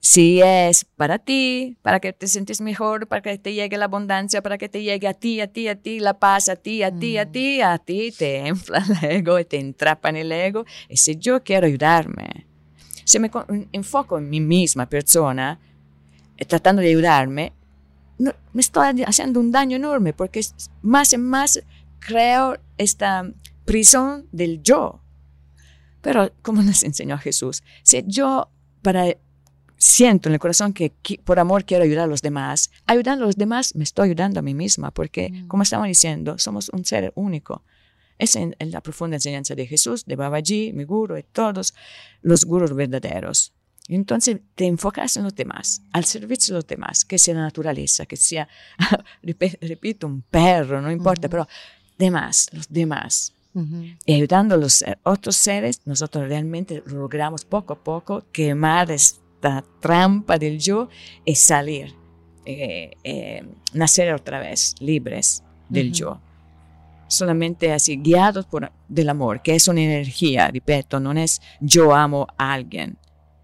Si es para ti, para que te sientes mejor, para que te llegue la abundancia, para que te llegue a ti, a ti, a ti, la paz, a ti, a ti, a mm. ti, a ti, te infla el ego y te entrapa en el ego. Y si yo quiero ayudarme, si me enfoco en mi misma persona, eh, tratando de ayudarme, me estoy haciendo un daño enorme porque más y más creo esta prisión del yo. Pero como nos enseñó Jesús, si yo para siento en el corazón que por amor quiero ayudar a los demás, ayudando a los demás me estoy ayudando a mí misma porque, mm. como estamos diciendo, somos un ser único. Es en, la profunda enseñanza de Jesús, de Babaji, mi guru y todos los gurus verdaderos. Entonces te enfocas en los demás, al servicio de los demás, que sea la naturaleza, que sea, repito, un perro, no importa, pero demás, los demás. Y ayudando a los eh, otros seres, nosotros realmente logramos poco a poco quemar esta trampa del yo y salir, eh, eh, nacer otra vez libres del yo solamente así, guiados por del amor, que es una energía, repito, no es yo amo a alguien.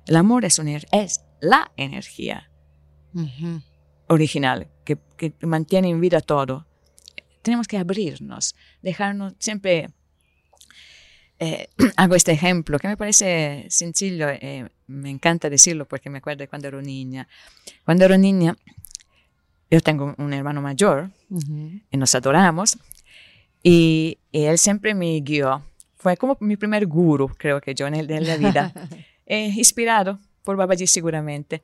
El amor es, una, es la energía original que, que, mantiene en vida todo. Tenemos que abrirnos, dejarnos siempre... Eh, hago este ejemplo que me parece sencillo, eh, me encanta decirlo porque me acuerdo de cuando era niña. Cuando era niña, yo tengo un hermano mayor y nos adoramos y, él siempre me guió. Fue como mi primer guru, creo que yo, en, el, la vida. eh, inspirado por Babaji seguramente.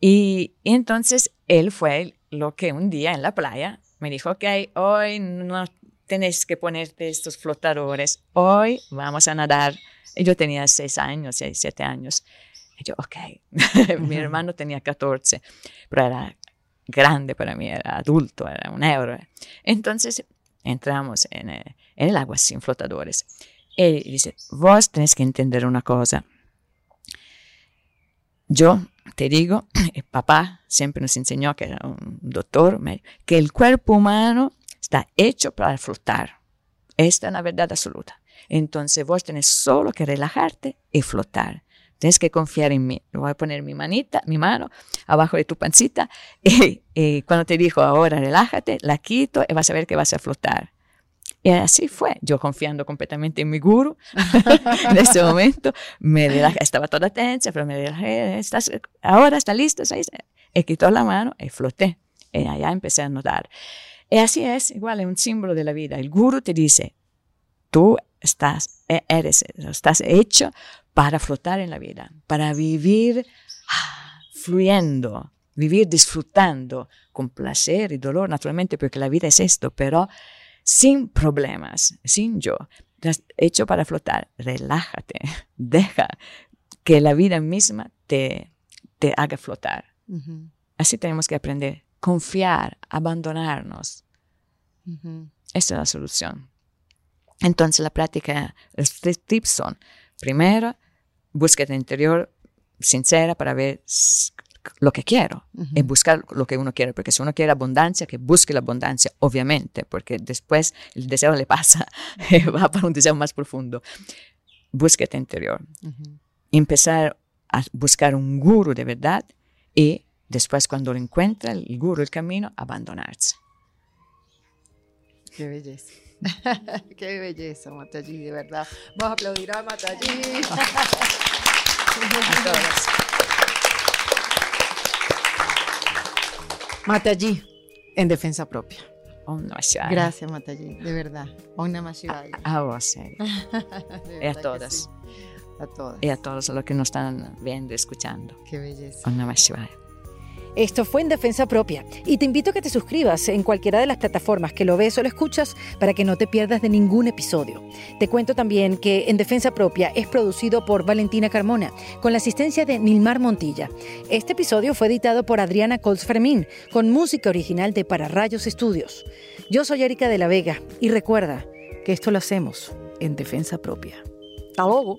Y, entonces él fue lo que un día en la playa me dijo, ok, hoy no tenés que ponerte estos flotadores, hoy vamos a nadar. Y yo tenía seis años, seis, siete años. Y yo, ok, mi hermano tenía 14, pero era grande para mí, era adulto, era un héroe. Entonces entramos en, eh, en el agua sin flotadores. Él dice, vos tenés que entender una cosa. Yo te digo, el papá siempre nos enseñó, que era un doctor, que el cuerpo humano está hecho para flotar. Esta es una verdad absoluta. Entonces vos tenés solo que relajarte y flotar. Tienes que confiar en mí. Voy a poner mi manita, mi mano abajo de tu pancita y, cuando te dijo ahora relájate, la quito y vas a ver que vas a flotar. Y así fue, yo confiando completamente en mi guru. en ese momento me relajé, estaba toda tensa, pero me relajé, ¿estás, ahora está listo, y quitó la mano y floté. Y allá empecé a notar. Y así es, igual, es un símbolo de la vida. El guru te dice, tú estás, e, eres, estás hecho para flotar en la vida, para vivir ah, fluyendo, vivir disfrutando con placer y dolor, naturalmente, porque la vida es esto, pero sin problemas, sin yo. Hecho para flotar, relájate, deja que la vida misma te, te haga flotar. Así tenemos que aprender, confiar, abandonarnos. Esa es la solución. Entonces la práctica, los tres tips son, primero, búsqueda interior sincera para ver lo que quiero y buscar lo que uno quiere, porque si uno quiere abundancia, que busque la abundancia, obviamente, porque después el deseo le pasa, va para un deseo más profundo. Búsqueda interior. Empezar a buscar un guru de verdad y después cuando lo encuentra, el guru, el camino, abandonarse. Qué belleza. Qué belleza, Mataji, de verdad. Vamos a aplaudir a Mataji. Mataji, en defensa propia. Gracias, Mataji, de verdad. Namah A, vos, y a todas. A todas. Y a todos los que nos están viendo escuchando. Qué belleza. Om Namah esto fue en defensa propia y te invito a que te suscribas en cualquiera de las plataformas que lo ves o lo escuchas para que no te pierdas de ningún episodio. Te cuento también que En defensa propia es producido por Valentina Carmona con la asistencia de Nilmar Montilla. Este episodio fue editado por Adriana Colts Fermín con música original de Para Rayos Estudios. Yo soy Erika de la Vega y recuerda que esto lo hacemos en defensa propia. Hasta luego.